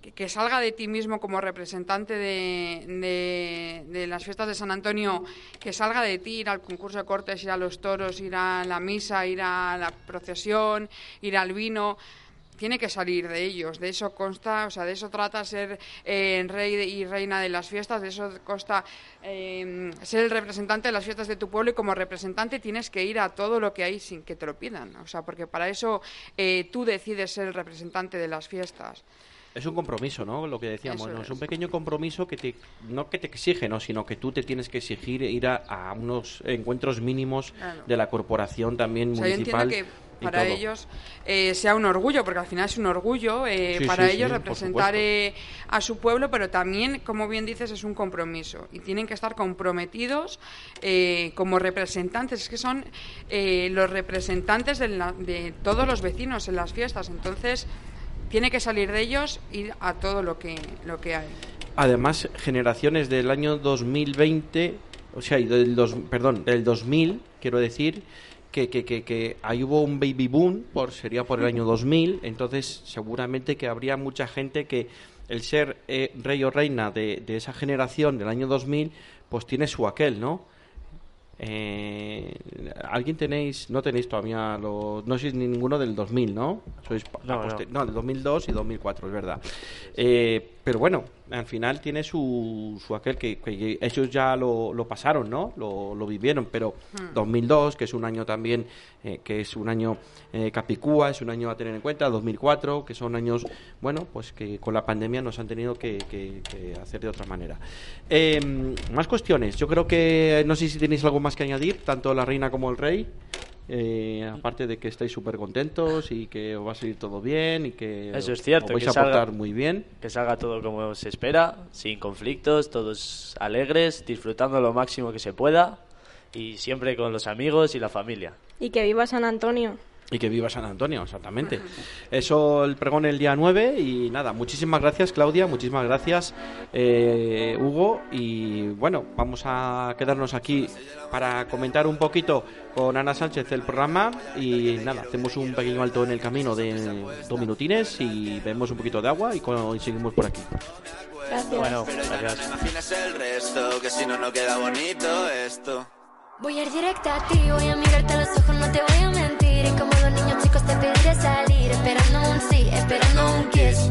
que, salga de ti mismo como representante de, las fiestas de San Antonio, que salga de ti ir al concurso de cortes, ir a los toros, ir a la misa, ir a la procesión, ir al vino? tiene que salir de ellos. De eso consta, o sea, de eso trata ser eh, rey y reina de las fiestas, de eso consta eh, ser el representante de las fiestas de tu pueblo y como representante tienes que ir a todo lo que hay sin que te lo pidan. O sea, porque para eso eh, tú decides ser el representante de las fiestas. Es un compromiso, ¿no? Lo que decíamos, ¿no? es un pequeño compromiso que te, no que te exige, ¿no? Sino que tú te tienes que exigir ir a, a unos encuentros mínimos de la corporación también O sea, yo municipal. entiendo que para todo. ellos eh, sea un orgullo, porque al final es un orgullo eh, Sí, para sí, ellos sí, representar eh, a su pueblo, pero también, como bien dices, es un compromiso y tienen que estar comprometidos eh, como representantes, es que son eh, los representantes de, la- de todos los vecinos en las fiestas, entonces tiene que salir de ellos ir a todo lo que, lo que hay. Además, generaciones del año 2020, o sea, y del dos, perdón, del 2000, quiero decir, que, que, que, que ahí hubo un baby boom, por, sería por el año 2000, entonces seguramente que habría mucha gente que el ser eh, rey o reina de, de esa generación del año 2000, pues tiene su aquel, ¿no? Eh, ¿Alguien tenéis? No tenéis todavía los. No sois ni ninguno del 2000, ¿no? Sois No, aposte- no, del 2002 y 2004, es verdad. Eh, pero bueno, al final tiene su, su aquel que, que ellos ya lo, lo pasaron, ¿no? Lo, lo vivieron, pero Hmm. 2002, que es un año también, eh, que es un año eh, capicúa, es un año a tener en cuenta, 2004, que son años, bueno, pues que con la pandemia nos han tenido que, que- que hacer de otra manera. Eh, más cuestiones, yo creo que, no sé si tenéis algo más que añadir, tanto la reina como el rey. Eh, aparte de que estáis súper contentos y que os va a salir todo bien y que Eso es cierto, os vais que a salga- portar muy bien. Que salga todo como se espera, sin conflictos, todos alegres, disfrutando lo máximo que se pueda y siempre con los amigos y la familia. Y que viva San Antonio. Y que viva San Antonio, exactamente. Eso el pregón el día 9 y nada, muchísimas gracias Claudia, muchísimas gracias eh, Hugo y bueno, vamos a quedarnos aquí para comentar un poquito con Ana Sánchez el programa y nada, hacemos un pequeño alto en el camino de dos minutines y bebemos un poquito de agua y, con- y seguimos por aquí. Gracias. Bueno, gracias. imaginas el resto, que si no, no queda bonito esto. Voy a ir directa a ti, voy a mirarte a los ojos, no te voy a mentir. Dos niños chicos te pediré salir, esperando un sí, esperando un kiss.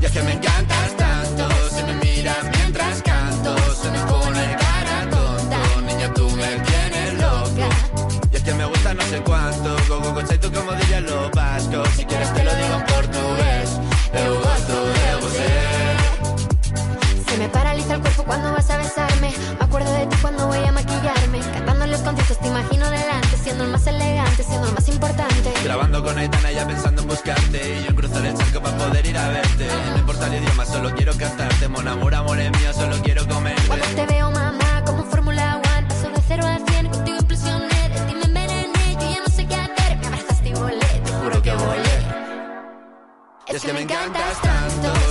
Y es que me encantas tanto, si me miras mientras canto, se me pone cara tonto, niña tú me tienes loca. Y es que me gusta no sé cuánto, go go go tú como dirían los vascos, si quieres te lo digo en portugués, eu gosto de você. Se me paraliza el cuerpo cuando vas a besarme. Me acuerdo de ti cuando voy a maquillarme. Cantando los conciertos te imagino delante, siendo el más elegante, siendo el más importante. Grabando con Aitana ya pensando en buscarte. Y yo en cruzar el charco para poder ir a verte. No importa el idioma, solo quiero cantarte. Mon amor, amor es mío, solo quiero comerte Cuando te veo, mamá, como Fórmula One, paso de cero a cien, contigo impresioné, de ti me envenené, yo ya no sé qué hacer, me abrazaste y volé, te juro que volé. Es que me encantas tanto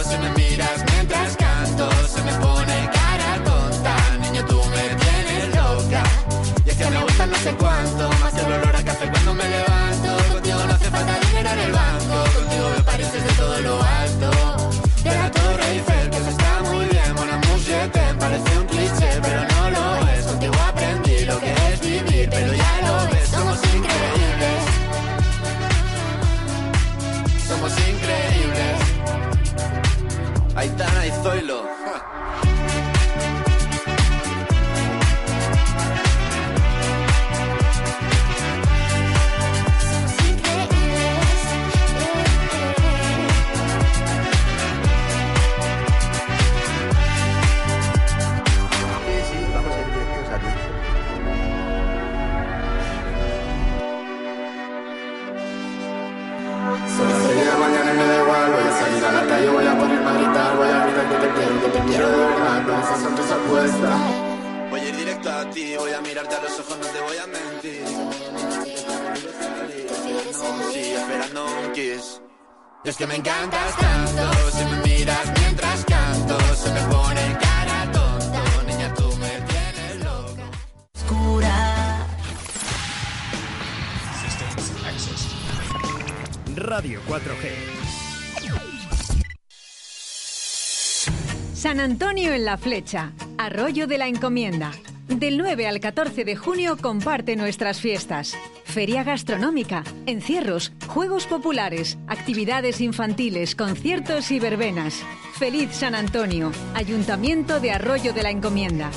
en la Flecha, Arroyo de la Encomienda. Del 9 al 14 de junio comparte nuestras fiestas. feria gastronómica, encierros, juegos populares, actividades infantiles, conciertos y verbenas. Feliz San Antonio, Ayuntamiento de Arroyo de la Encomienda.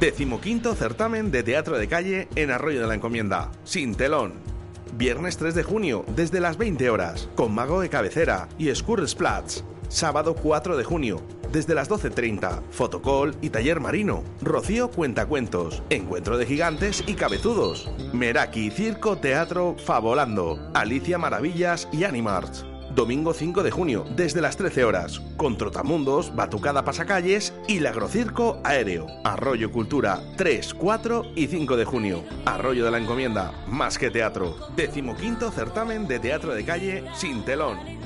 Decimoquinto certamen de teatro de calle en Arroyo de la Encomienda, sin telón. Viernes 3 de junio, desde las 20 horas, con Mago de Cabecera y Scurr Splats. Sábado 4 de junio, desde las 12.30, fotocall y taller marino. Rocío Cuentacuentos, encuentro de gigantes y cabezudos. Meraki Circo Teatro Favolando, Alicia Maravillas y Animarts. Domingo 5 de junio, desde las 13 horas, con Trotamundos, Batucada Pasacalles y Lagrocirco Aéreo. Arroyo Cultura 3, 4 y 5 de junio. Arroyo de la Encomienda, más que teatro. Decimoquinto certamen de teatro de calle sin telón.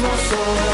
Bajo el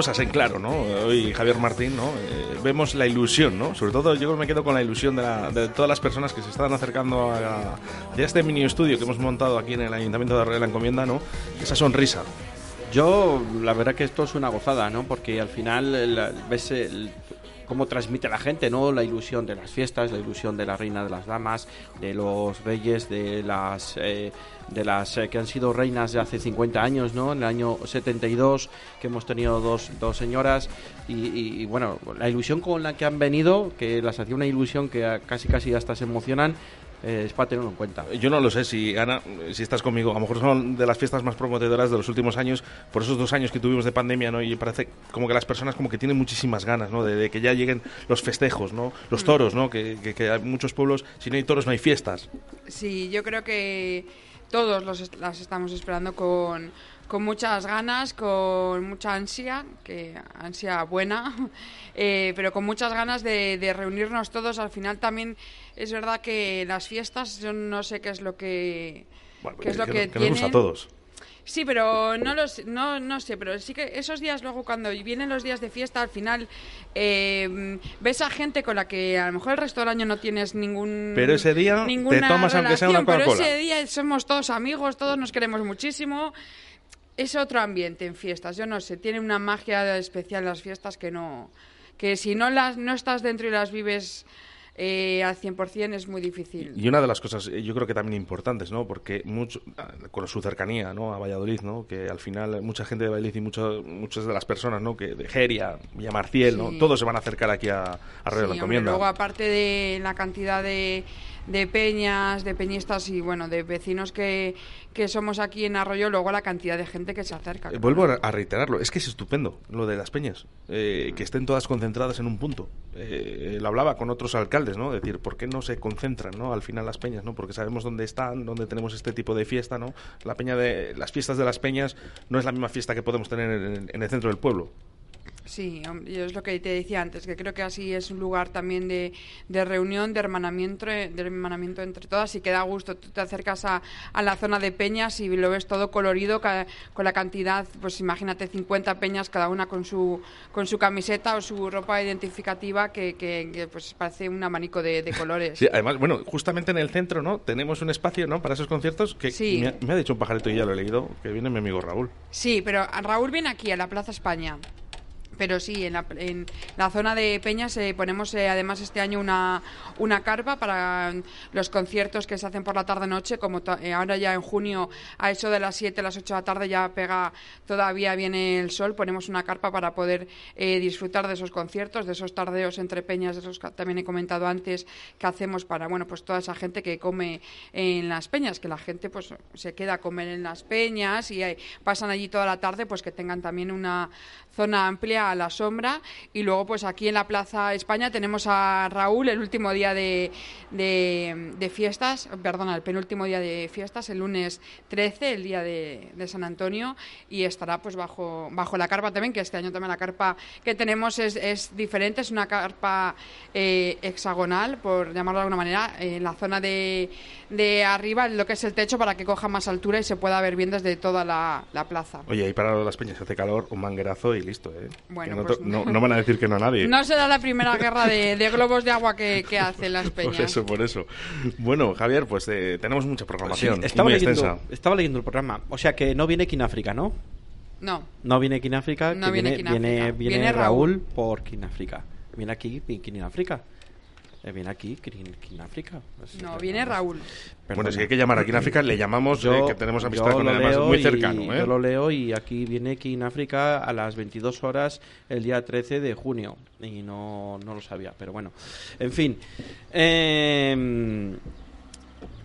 cosas en claro, ¿no? Hoy Javier Martín, ¿no? Eh, vemos la ilusión, ¿no? Sobre todo yo me quedo con la ilusión de, la- de todas las personas que se están acercando a, a- este mini estudio que hemos montado aquí en el Ayuntamiento de Arroyo la Encomienda, ¿no? Esa sonrisa. Yo, la verdad que esto es una gozada, ¿no? Porque al final la- ves el- cómo transmite la gente, ¿no? La ilusión de las fiestas, la ilusión de la reina de las damas, de los reyes, de las eh, de las eh, que han sido reinas de hace 50 años, ¿no? En el año 72 que hemos tenido dos, dos señoras y, y- bueno, la ilusión con la que han venido, que las hacía una ilusión que a- casi casi hasta se emocionan, eh, es para tenerlo en cuenta. Yo no lo sé si, Ana, si estás conmigo, a lo mejor son de las fiestas más prometedoras de los últimos años, por esos dos años que tuvimos de pandemia, ¿no? Y parece como que las personas como que tienen muchísimas ganas, ¿no? De, de que ya lleguen los festejos, ¿no? Los toros, ¿no? Que, que, que hay muchos pueblos, si no hay toros no hay fiestas. Sí, yo creo que todos los las estamos esperando con, con muchas ganas, con mucha ansia, que ansia buena, eh, pero con muchas ganas de, de reunirnos todos. Al final también es verdad que las fiestas, yo no sé qué es lo que, qué es lo que, que nos a todos. Sí, pero no lo sé- no, no sé, pero sí que esos días luego cuando vienen los días de fiesta, al final eh, ves a gente con la que a lo mejor el resto del año no tienes ningún Pero ese día te tomas aunque sea una relación, pero ese día somos todos amigos, todos nos queremos muchísimo. Es otro ambiente en fiestas, yo no sé, tiene una magia especial las fiestas que no que si no las no estás dentro y las vives eh, al 100% es muy difícil. Y una de las cosas, eh, yo creo que también importantes, ¿no? Porque mucho, ah, con su cercanía, ¿no? A Valladolid, ¿no? Que al final mucha gente de Valladolid y mucho- muchas de las personas, ¿no? Que de Geria, Villamarciel, ¿no? Sí. Todos se van a acercar aquí a, a de la hombre, Encomienda. luego aparte de la cantidad de, de peñas, de peñistas y bueno, de vecinos que, que somos aquí en Arroyo, luego la cantidad de gente que se acerca. Eh, Vuelvo a reiterarlo, es que es estupendo lo de las peñas, eh, que estén todas concentradas en un punto. Eh, lo hablaba con otros alcaldes, ¿no? Decir, ¿por qué no se concentran, ¿no? Al final las peñas, ¿no? Porque sabemos dónde están, dónde tenemos este tipo de fiesta, ¿no? La peña de las fiestas de las peñas no es la misma fiesta que podemos tener en, en el centro del pueblo. Sí, yo es lo que te decía antes, que creo que así es un lugar también de, de reunión, de hermanamiento, de hermanamiento entre todas y que da gusto. Tú te acercas a, a la zona de peñas y lo ves todo colorido ca- con la cantidad, pues imagínate 50 peñas cada una con su, con su camiseta o su ropa identificativa que, que- que, pues parece un abanico de, de colores. Sí, además, bueno, justamente en el centro, ¿no? Tenemos un espacio, ¿no? Para esos conciertos que Sí. me, ha, me ha dicho un pajarito y ya lo he leído, que viene mi amigo Raúl. Sí, pero Raúl viene aquí, a la Plaza España. Pero sí, en la, en la zona de Peñas ponemos eh, además este año una, una carpa para los conciertos que se hacen por la tarde-noche, como eh, ahora ya en junio a eso de las 7, las 8 de la tarde ya pega, todavía viene el sol, ponemos una carpa para poder eh, disfrutar de esos conciertos, de esos tardeos entre peñas, de esos que también he comentado antes que hacemos para, bueno, pues toda esa gente que come en las peñas, que la gente pues se queda a comer en las peñas y eh, pasan allí toda la tarde, pues que tengan también una zona amplia a la sombra y luego pues aquí en la Plaza España tenemos a Raúl el último día de, de, fiestas, perdona, el penúltimo día de fiestas, el lunes 13, el día de, San Antonio y estará pues bajo, bajo la carpa también, que este año también la carpa que tenemos es, es diferente, es una carpa eh, hexagonal, por llamarlo de alguna manera, en la zona de, de arriba, lo que es el techo para que coja más altura y se pueda ver bien desde toda la, la plaza. Oye, ahí para las peñas hace calor, un manguerazo y listo, ¿eh? Bueno, no, pues to- no, no van a decir que no a nadie. No será la primera guerra de, de globos de agua que, que hacen las peñas. Por eso, por eso. Bueno, Javier, pues eh, tenemos mucha programación. Sí, estaba, muy leyendo, extensa. estaba leyendo el programa. O sea que no viene Kináfrica, ¿no? No. No viene Kináfrica, No que viene viene, Kináfrica. viene. Raúl. por Kináfrica. Viene aquí Kináfrica. Eh, viene aquí Kin- Kináfrica. Pues, No, viene. Raúl. Bueno, si hay que llamar aquí en África, le llamamos, Yo- eh, que tenemos amistad con él, además muy y- cercano. ¿eh? Yo lo leo y aquí viene aquí en África a las 22 horas el día 13 de junio. Y no, no lo sabía, pero bueno. En fin. Em,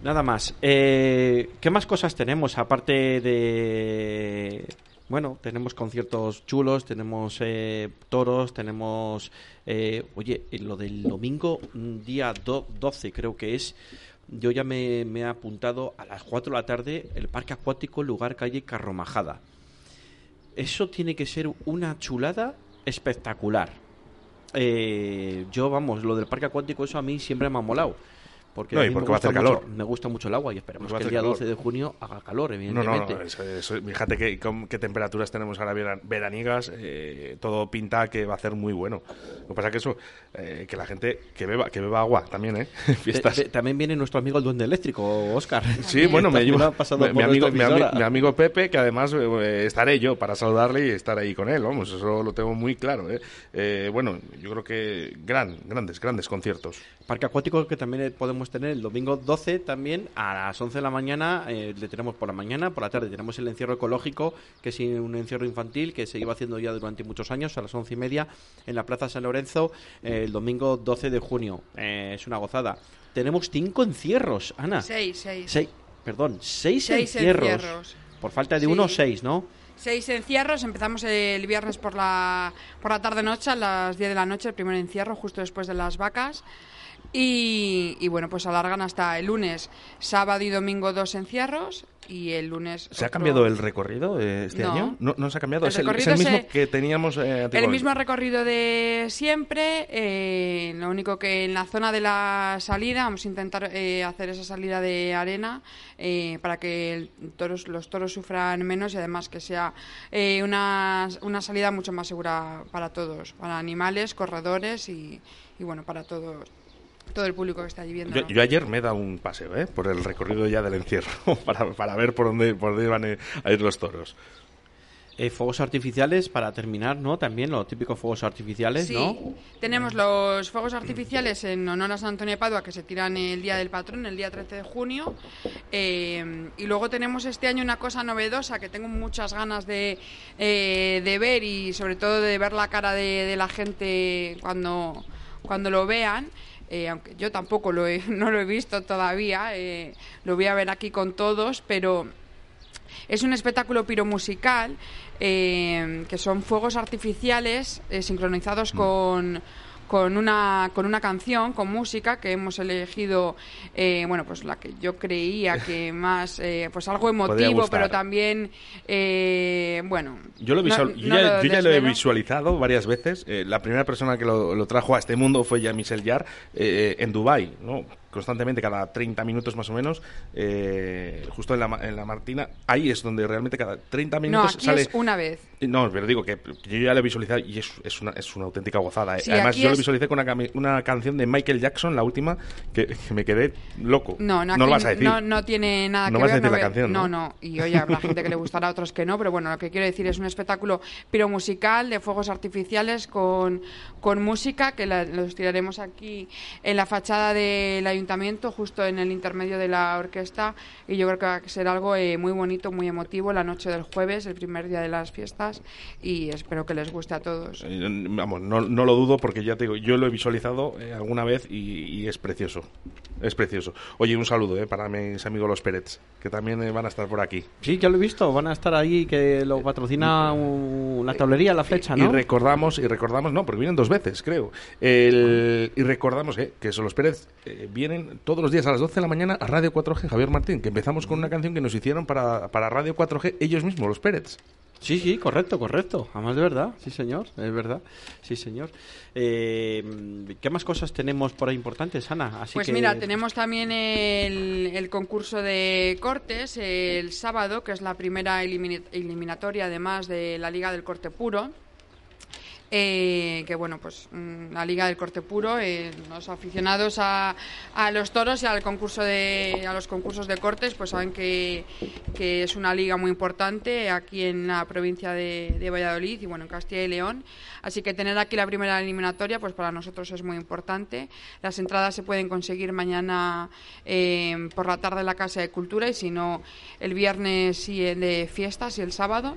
nada más. Eh, ¿Qué más cosas tenemos aparte de... Bueno, tenemos conciertos chulos, tenemos eh, toros, tenemos... eh, oye, eh, lo del domingo, día do- 12 creo que es, yo ya me, me he apuntado a las 4 de la tarde el Parque Acuático, lugar calle Carromajada. Eso tiene que ser una chulada espectacular. Eh, yo, vamos, lo del parque acuático, eso a mí siempre me ha molado. Porque, No, a y mí porque me va a gusta hacer mucho- calor. Me gusta mucho el agua y esperemos que el día calor. 12 de junio haga calor, No, evidentemente. no, no, eso- eso- fíjate con- qué temperaturas tenemos ahora vera- veraniegas, eh, todo pinta que va a ser muy bueno. Lo que pasa que eso, eh, que la gente que beba, que beba agua también, ¿eh? Fiestas. Te- te- también viene nuestro amigo el duende eléctrico, Oscar. Sí, bueno, me ayuda mi, amigo, mi, mi amigo Pepe, que además eh, estaré yo para saludarle y estar ahí con él, vamos, eso lo tengo muy claro. ¿eh? Eh, bueno, yo creo que gran, grandes, grandes conciertos. Parque acuático que también tener el domingo 12 también a las 11 de la mañana, eh, le tenemos por la mañana, por la tarde tenemos el encierro ecológico, que es un encierro infantil que se iba haciendo ya durante muchos años, a las 11 y media en la Plaza San Lorenzo, eh, el domingo 12 de junio. Eh, es una gozada. Tenemos cinco encierros, Ana. Seis, seis. Seis, perdón, seis, Seis encierros. encierros. Por falta de Sí. uno, seis, ¿no? Seis encierros, empezamos el viernes por la, por la tarde-noche, a las 10 de la noche, el primer encierro, justo después de las vacas. Y, y bueno, pues alargan hasta el lunes, sábado y domingo dos encierros y el lunes... ¿Se ha cambiado el recorrido eh, este No. año? No, no se ha cambiado, El es, el, es el mismo se- que teníamos eh, El mismo recorrido de siempre, eh, lo único que en la zona de la salida vamos a intentar eh, hacer esa salida de arena eh, para que el toros, los toros sufran menos y además que sea eh, una, una salida mucho más segura para todos, para animales, corredores y, y bueno, para todos, todo el público que está allí viendo. Yo, yo ayer me he dado un paseo ¿eh? por el recorrido ya del encierro para, para ver por dónde, por dónde iban a ir los toros. Eh, fuegos artificiales para terminar, ¿no? También los típicos fuegos artificiales, Sí, ¿no? tenemos los fuegos artificiales en honor a San Antonio de Padua que se tiran el día del patrón, el día 13 de junio. Eh, y luego tenemos este año una cosa novedosa que tengo muchas ganas de, eh, de ver y sobre todo de ver la cara de, de la gente cuando, cuando lo vean. Eh, aunque yo tampoco lo he- no lo he visto todavía, eh, lo voy a ver aquí con todos, pero es un espectáculo piromusical eh, que son fuegos artificiales eh, sincronizados con, con una, con una canción, con música que hemos elegido, eh, bueno, pues la que yo creía que más, eh, pues algo emotivo, pero también, eh, bueno. Yo, lo no- visual- yo no ya, lo yo ya lo he visualizado varias veces. Eh, la primera persona que lo, lo trajo a este mundo fue ya Michel Jarre eh, en Dubai, ¿no? Constantemente, cada 30 minutos más o menos, eh, justo en la, en la Martina. Ahí es donde realmente cada 30 No, minutos aquí sale... es una vez. No, pero digo que, yo ya lo he visualizado y es, es, una, es una auténtica gozada. ¿eh? Sí, Además, aquí yo lo visualicé con una, una canción de Michael Jackson, la última, que, que me quedé loco. No, no, lo aquí vas a decir. no, no tiene nada No que vas a ver. decir la ve- canción, ¿no? no, no. Y oye, habrá gente que le gustará, otros que no, pero bueno, lo que quiero decir es un espectáculo piromusical de fuegos artificiales con, con música que la- los tiraremos aquí en la fachada del ayuntamiento, justo en el intermedio de la orquesta. Y yo creo que va a ser algo eh, muy bonito, muy emotivo la noche del jueves, el primer día de las fiestas. Y espero que les guste a todos. Eh, Vamos, no, no lo dudo porque ya te digo, yo lo he visualizado eh, alguna vez y, y es precioso. Es precioso. Oye, un saludo eh, para mis amigos los Pérez, que también eh, van a estar por aquí. Sí, ya lo he visto. Van a estar ahí, que lo patrocina un- la tablería, la flecha, Y ¿no? recordamos, y recordamos, no, porque vienen dos veces, creo. El- y recordamos eh, que son los Pérez eh, vienen todos los días a las 12 de la mañana a Radio 4G, Javier Martín, que empezamos con una canción que nos hicieron para, para Radio 4G ellos mismos, los Pérez. Sí, sí, correcto, correcto. Además de verdad, sí señor, es verdad, sí señor. Eh, ¿Qué más cosas tenemos por ahí importantes, Ana? Así Pues que- mira, tenemos también el, el concurso de cortes el sábado, que es la primera elimina- eliminatoria además de la Liga del Corte Puro. Eh, que bueno, pues mm, la Liga del Corte Puro, eh, los aficionados a, a los toros y al concurso de, a los concursos de cortes, pues saben que, que es una liga muy importante aquí en la provincia de, de Valladolid y bueno, en Castilla y León. Así que tener aquí la primera eliminatoria, pues para nosotros es muy importante. Las entradas se pueden conseguir mañana eh, por la tarde en la Casa de Cultura y si no, el viernes y el de fiestas y el sábado.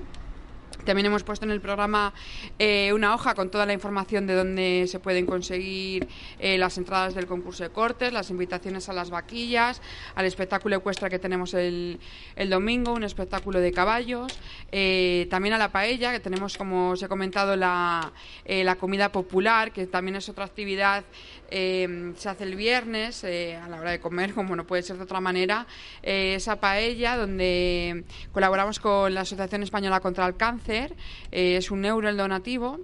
También hemos puesto en el programa eh, una hoja con toda la información de dónde se pueden conseguir eh, las entradas del concurso de cortes, las invitaciones a las vaquillas, al espectáculo ecuestre que tenemos el, el domingo, un espectáculo de caballos, eh, también a la paella, que tenemos, como os he comentado, la, eh, la comida popular, que también es otra actividad, eh, se hace el viernes eh, a la hora de comer, como no puede ser de otra manera, eh, esa paella donde colaboramos con la Asociación Española contra el Cáncer, eh, es un euro el donativo.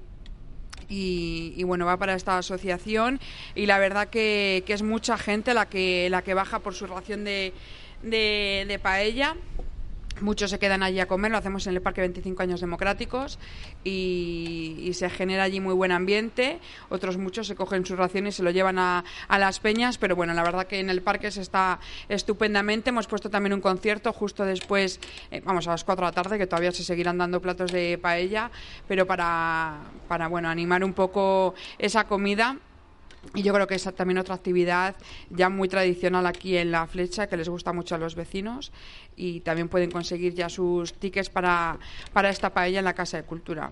Y, y bueno, va para esta asociación y la verdad que, que es mucha gente la que, la que baja por su ración de, de, de paella. Muchos se quedan allí a comer, lo hacemos en el Parque 25 Años Democráticos y, se genera allí muy buen ambiente. Otros muchos se cogen su ración y se lo llevan a, a las peñas, pero bueno, la verdad que en el parque se está estupendamente. Hemos puesto también un concierto justo después, eh, vamos, a las 4 de la tarde, que todavía se seguirán dando platos de paella, pero para, para bueno, animar un poco esa comida. Y yo creo que es también otra actividad ya muy tradicional aquí en La Flecha, que les gusta mucho a los vecinos y también pueden conseguir ya sus tickets para, para esta paella en la Casa de Cultura.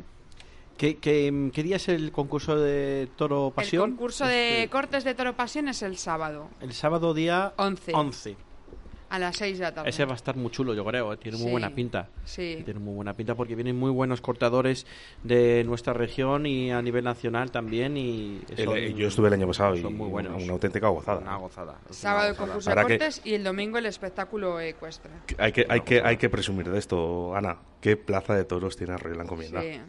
¿Qué, qué, qué día es el concurso de Toro Pasión? El concurso de cortes de Toro Pasión es el sábado, El sábado día 11. 11. A las 6 de la tarde. Ese va a estar muy chulo, yo creo. eh, Tiene muy Sí, buena pinta. sí. Tiene muy buena pinta porque vienen muy buenos cortadores de nuestra región y a nivel nacional también. Y El- son- eh, yo estuve el año pasado y son muy buenos. una auténtica gozada. Una gozada. Sábado el concurso de Ahora que- cortes y el domingo el espectáculo ecuestre. Hay que, hay, que, hay que presumir de esto, Ana. ¿Qué plaza de toros tiene Arroyo la Encomienda? Sí.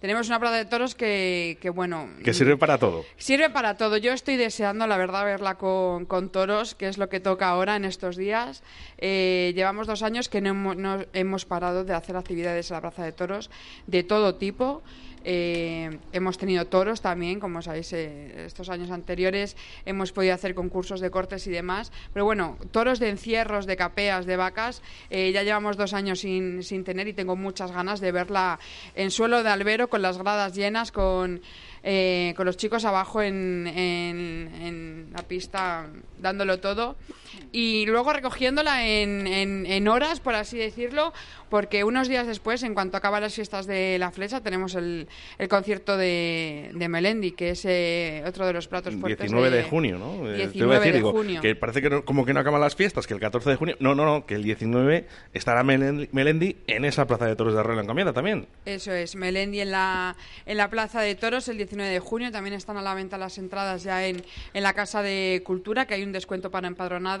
Tenemos una plaza de toros que, que bueno... Que sirve para todo. Sirve para todo. Yo estoy deseando, la verdad, verla con, con toros, que es lo que toca ahora en estos días. Eh, llevamos dos años que no hemos, no hemos parado de hacer actividades en la Plaza de Toros de todo tipo. Eh, hemos tenido toros también, como sabéis, eh, estos años anteriores hemos podido hacer concursos de cortes y demás. Pero bueno, toros de encierros, de capeas, de vacas, eh, ya llevamos dos años sin, sin tener y tengo muchas ganas de verla en suelo de albero, con las gradas llenas, con, eh, con los chicos abajo en, en- en la pista dándolo todo y luego recogiéndola en, en- en horas, por así decirlo, porque unos días después, en cuanto acaban las fiestas de la flecha, tenemos el, el concierto de, de Melendi, que es eh, otro de los platos fuertes. 19 de junio, ¿no? Eh, 19 te iba a decir, de digo, junio. que parece que no- como que no acaban las fiestas, que el 14 de junio... No, no, no, que el 19 estará Melendi, Melendi en esa plaza de toros de Arroyo la Encomienda también. Eso es, Melendi en la, en la Plaza de Toros el 19 de junio. También están a la venta las entradas ya en, en la Casa de Cultura, que hay un descuento para empadronados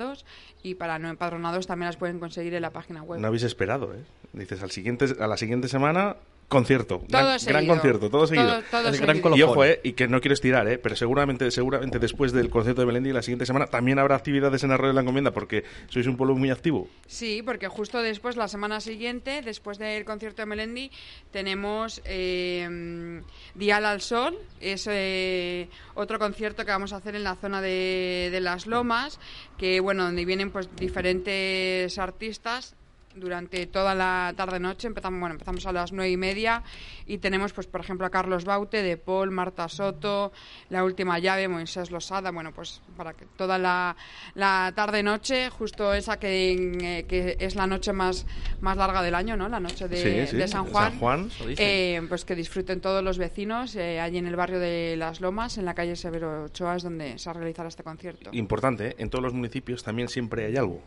y para no empadronados también las pueden conseguir en la página web. No habéis esperado, ¿eh? Dices, al siguiente, a la siguiente semana, concierto. Todo gran, concierto, todo Todo- seguido. todo El seguido. gran colofón. y ojo, ¿eh? Y que no quiero estirar, ¿eh? Pero seguramente, seguramente después del concierto de Melendi, la siguiente semana, también habrá actividades en Arroyo de la Encomienda, porque sois un pueblo muy activo. Sí, porque justo después, la semana siguiente, después del concierto de Melendi, tenemos eh, Dial al Sol. Es eh, otro concierto que vamos a hacer en la zona de, de Las Lomas, que bueno, donde vienen pues diferentes artistas durante toda la tarde-noche. Empezamos, bueno, empezamos a las nueve y media y tenemos, pues, por ejemplo, a Carlos Baute, De Paul, Marta Soto, La Última Llave, Moisés Losada, bueno, pues para que toda la, la tarde-noche, justo esa que, eh, que es la noche más, más larga del año, ¿no? La noche de, Sí, sí, de San San Juan. Eh, pues que disfruten todos los vecinos eh, allí en el barrio de Las Lomas, en la calle Severo Ochoa, es donde se realizará este concierto. Importante, ¿eh? En todos los municipios también siempre hay algo.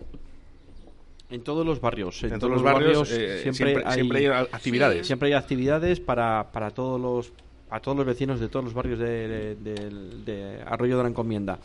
En todos los barrios. En, En todos todos los barrios, barrios, eh, siempre, siempre- hay, siempre hay actividades. Siempre hay actividades para, para todos los a todos los vecinos de todos los barrios de, de- del- de Arroyo de la Encomienda.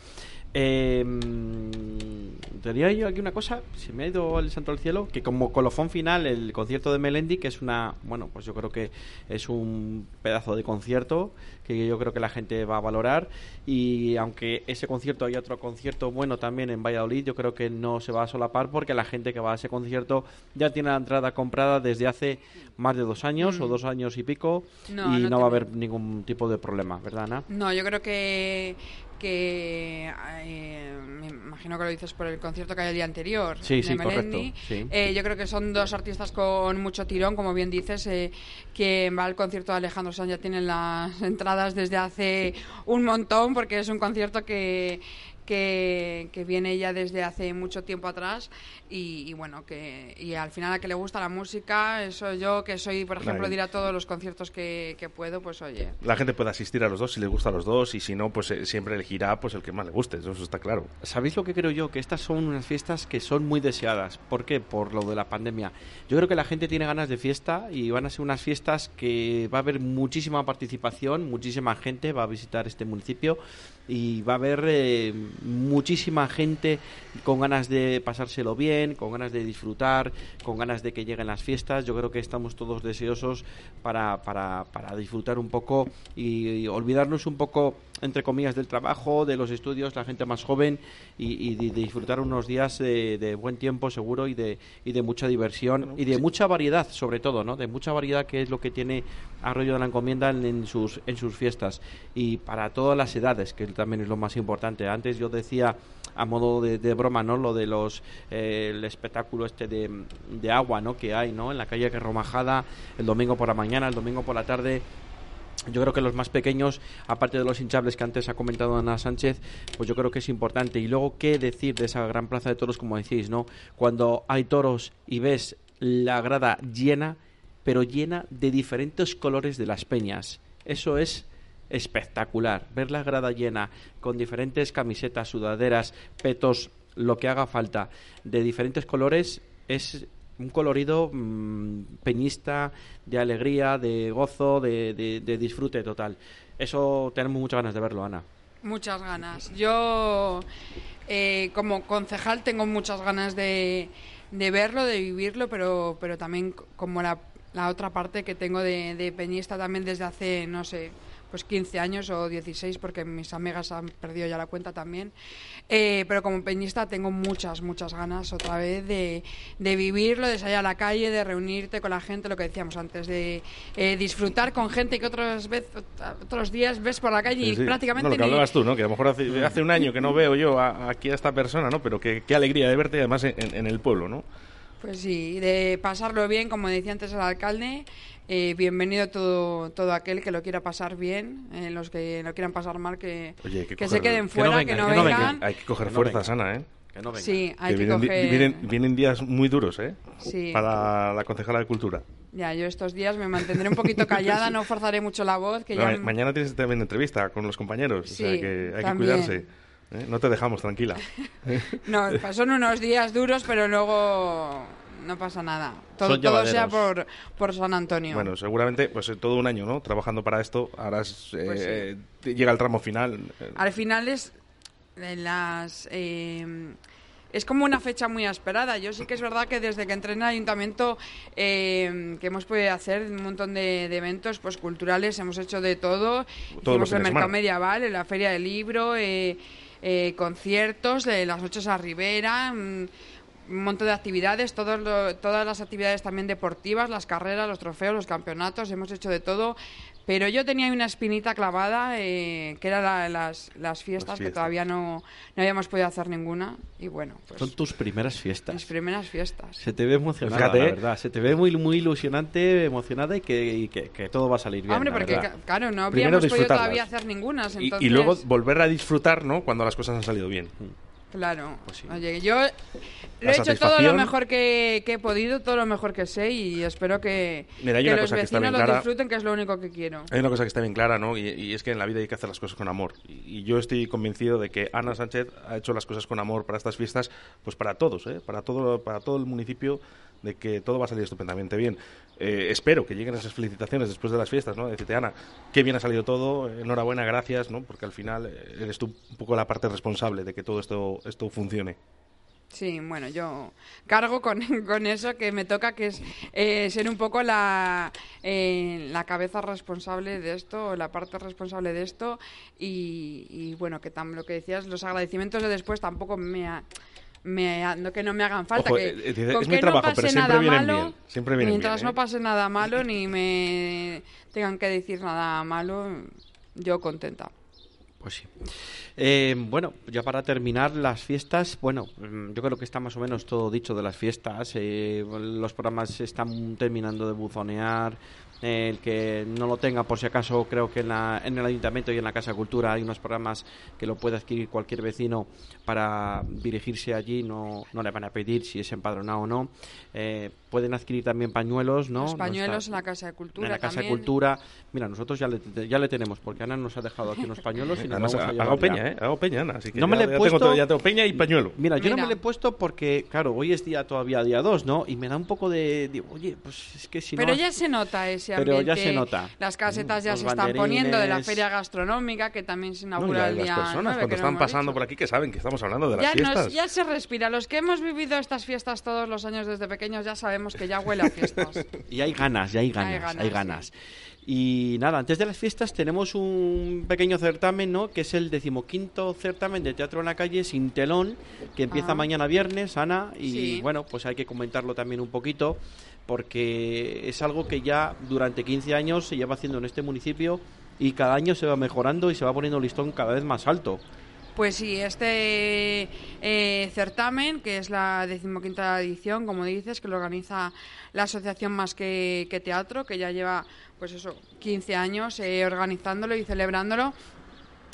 Eh, mm, tenía yo aquí una cosa, se me ha ido el santo al cielo, que como colofón final el concierto de Melendi, que es una, bueno, pues yo creo que es un pedazo de concierto que yo creo que la gente va a valorar y aunque ese concierto hay otro concierto bueno también en Valladolid, yo creo que no se va a solapar porque la gente que va a ese concierto ya tiene la entrada comprada desde hace más de dos años Mm. o dos años y pico No, y no no, va a haber ningún tipo de problema, ¿verdad, Ana? No, yo creo que que eh, me imagino que lo dices por el concierto que hay el día anterior Sí, de sí, Melendi. correcto, sí. Eh, yo creo que son dos artistas con mucho tirón, como bien dices. Eh, quien va al concierto de Alejandro Sanz ya tienen las entradas desde hace un montón, porque es un concierto que que, que viene ya desde hace mucho tiempo atrás y, y bueno que y al final a que le gusta la música eso yo que soy por ejemplo de ir a todos los conciertos que, que puedo pues oye La gente puede asistir a los dos si le gusta a los dos y si no, pues eh, siempre elegirá pues el que más le guste, eso está claro. ¿Sabéis lo que creo yo? Que estas son unas fiestas que son muy deseadas. ¿Por qué? Por lo de la pandemia. Yo creo que la gente tiene ganas de fiesta y van a ser unas fiestas que va a haber muchísima participación, muchísima gente va a visitar este municipio y va a haber eh, muchísima gente con ganas de pasárselo bien, con ganas de disfrutar, con ganas de que lleguen las fiestas. Yo creo que estamos todos deseosos para, para, para disfrutar un poco y, y olvidarnos un poco entre comillas, del trabajo, de los estudios, la gente más joven y, y de, disfrutar unos días de, de buen tiempo seguro y de, y de mucha diversión y de mucha variedad, sobre todo, ¿no? De mucha variedad que es lo que tiene Arroyo de la Encomienda en, en sus, en sus fiestas y para todas las edades, que también es lo más importante. Antes yo decía a modo de, broma, ¿no? Lo de los eh, el espectáculo este de, de agua, ¿no? Que hay, ¿no? En la calle que Romajada el domingo por la mañana, el domingo por la tarde yo creo que los más pequeños, aparte de los hinchables que antes ha comentado Ana Sánchez, pues yo creo que es importante. Y luego, ¿qué decir de esa gran plaza de toros, como decís, ¿no? Cuando hay toros y ves la grada llena, pero llena de diferentes colores de las peñas. Eso es espectacular. Ver la grada llena con diferentes camisetas, sudaderas, petos, lo que haga falta, de diferentes colores, es un colorido mm, peñista, de alegría, de gozo, de, de- de disfrute total. Eso tenemos muchas ganas de verlo, Ana. Muchas ganas. Yo, eh, como concejal, tengo muchas ganas de, de verlo, de vivirlo, pero, pero también como la, la otra parte que tengo de, de peñista también desde hace, no sé, pues 15 años o 16, porque mis amigas han perdido ya la cuenta también. Eh, pero como peñista tengo muchas, muchas ganas otra vez de, de vivirlo, de salir a la calle, de reunirte con la gente, lo que decíamos antes, de eh, disfrutar con gente que otras vez, otros días ves por la calle y Sí, prácticamente No, lo que ni- hablabas tú, ¿no? Que a lo mejor hace, hace un año que no veo yo a- aquí a esta persona, ¿no? Pero que- qué alegría de verte, además, en, en el pueblo, ¿no? Pues sí, de pasarlo bien, como decía antes el alcalde, eh, bienvenido todo, todo aquel que lo quiera pasar bien, eh, los que lo quieran pasar mal, que, Oye, que que coger- se queden fuera, que no, vengan, vengan. Hay que coger Que no fuerzas, vengan. Ana, ¿eh? Que no vengan. Sí, hay que vienen, coger- vienen, vienen días muy duros, ¿eh? Sí. Para la concejala de Cultura. Ya, yo estos días me mantendré un poquito callada, no forzaré mucho la voz, que ya... Mañana tienes también entrevista con los compañeros, o sea Sí, que hay que también. cuidarse. ¿eh? No te dejamos, tranquila. No, pues son unos días duros, pero luego no pasa nada. Todo, todo sea por, por San Antonio. Bueno, seguramente, pues todo un año, ¿no? Trabajando para esto, ahora es, eh, Pues sí. eh, llega el tramo final. Al final es de las eh, es como una fecha muy esperada. Yo sí que es verdad que desde que entré en el ayuntamiento eh, que hemos podido hacer un montón de, de eventos pues culturales, hemos hecho de todo. Todos Hicimos el mercado medieval, en la feria del libro, eh, eh, conciertos, de las noches a Ribera. Un montón de actividades, todos lo- todas las actividades también deportivas, las carreras, los trofeos, los campeonatos, hemos hecho de todo. Pero yo tenía ahí una espinita clavada, eh, que eran la- las, las fiestas, que fiestas. todavía no, no habíamos podido hacer ninguna. Y bueno, pues Son tus primeras mis fiestas. primeras fiestas. Se te ve emocionada, Fíjate, la verdad. Se te ve muy, muy ilusionante, emocionada y que, y que, que todo va a salir bien. Hombre, porque claro, no habríamos podido todavía hacer ninguna. y, Entonces, y luego volver a disfrutar, ¿no? Cuando las cosas han salido bien. Claro. Pues Oye, yo lo he hecho todo lo mejor que, que he podido, todo lo mejor que sé y espero que, Mira, que los que vecinos bien lo disfruten, que es lo único que quiero. Hay una cosa que está bien clara, ¿no? Y, y es que en la vida hay que hacer las cosas con amor. Y, y yo estoy convencido de que Ana Sánchez ha hecho las cosas con amor para estas fiestas, pues para todos, ¿eh? Para todo, para todo el municipio, de que todo va a salir estupendamente bien. Eh, espero que lleguen esas felicitaciones después de las fiestas, ¿no? Decirte, Ana, qué bien ha salido todo, enhorabuena, gracias, ¿no? Porque al final eh, eres tú un poco la parte responsable de que todo esto, esto funcione. Sí, bueno, yo cargo con, con eso que me toca, que es eh, ser un poco la, la cabeza responsable de esto, la parte responsable de esto. Y, y, bueno, que tam- lo que decías, los agradecimientos de después tampoco me, ha- me no que no me hagan falta. Ojo, que, eh, eh, con es mi que trabajo, no pase pero siempre nada vienen malo, bien, siempre vienen mientras bien, no ¿eh? pase nada malo ni me tengan que decir nada malo, yo contenta. Pues sí. Eh, bueno, ya para terminar las fiestas, bueno, mm, yo creo que está más o menos todo dicho de las fiestas. eh, los programas están terminando de buzonear. Eh, el que no lo tenga, por si acaso, creo que en, la- en el Ayuntamiento y en la Casa de Cultura hay unos programas que lo puede adquirir cualquier vecino para dirigirse allí. No, no le van a pedir si es empadronado o no. Eh, pueden adquirir también pañuelos, ¿no? Los No pañuelos en la Casa de Cultura en la Casa también. de Cultura. Mira, nosotros ya le, ya le tenemos, porque Ana nos ha dejado aquí unos pañuelos y nos Además, vamos a hago ya. peña, ¿eh? Hago peña, Ana, así que no me le he puesto... tengo ya tengo peña y pañuelo. Mira, yo no me lo he puesto porque, claro, hoy es día todavía día 2, ¿no? Y me da un poco de... Digo, oye, pues es que si Pero no... ya se nota ese Pero ambiente. ya se nota. Las casetas ya Los se están poniendo de la feria gastronómica, que también se inaugura el las día personas 9, cuando están pasando dicho. por aquí que saben que estamos hablando de las Ya, nos- fiestas. ya se respira. Los que hemos vivido estas fiestas todos los años desde pequeños ya sabemos que ya huele a fiestas. Y hay ganas, ya hay ganas, hay ganas, ganas. sí. Y nada, antes de las fiestas tenemos un pequeño certamen, ¿no? Que es el decimoquinto certamen de teatro en la calle sin telón, que empieza Ah. mañana viernes, Ana, y Sí. bueno, pues hay que comentarlo también un poquito, porque es algo que ya durante 15 años se lleva haciendo en este municipio y cada año se va mejorando y se va poniendo listón cada vez más alto. Pues sí, este eh, certamen, que es la decimoquinta edición, como dices, que lo organiza la Asociación Más que, que Teatro, que ya lleva, pues eso, 15 años eh, organizándolo y celebrándolo.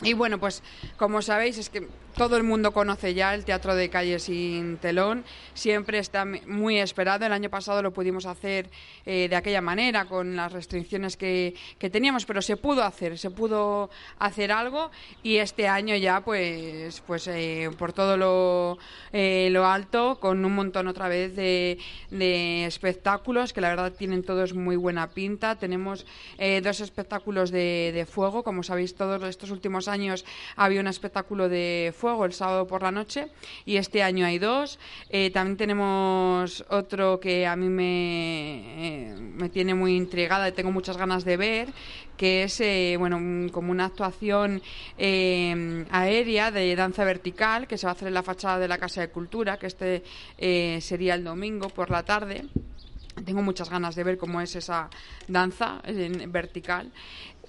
Y bueno, pues como sabéis, es que todo el mundo conoce ya el Teatro de Calle sin telón, siempre está muy esperado. El año pasado lo pudimos hacer eh, de aquella manera, con las restricciones que, que teníamos, pero se pudo hacer, se pudo hacer algo y este año ya, pues, pues eh, por todo lo, eh, lo alto, con un montón otra vez de, de espectáculos que la verdad tienen todos muy buena pinta. Tenemos eh, dos espectáculos de, de fuego, como sabéis todos estos últimos años había un espectáculo de fuego el sábado por la noche y este año hay dos. Eh, también tenemos otro que a mí me, eh, me tiene muy intrigada y tengo muchas ganas de ver, que es eh, bueno un- como una actuación aérea de danza vertical que se va a hacer en la fachada de la Casa de Cultura, que este sería el domingo por la tarde. Tengo muchas ganas de ver cómo es esa danza vertical.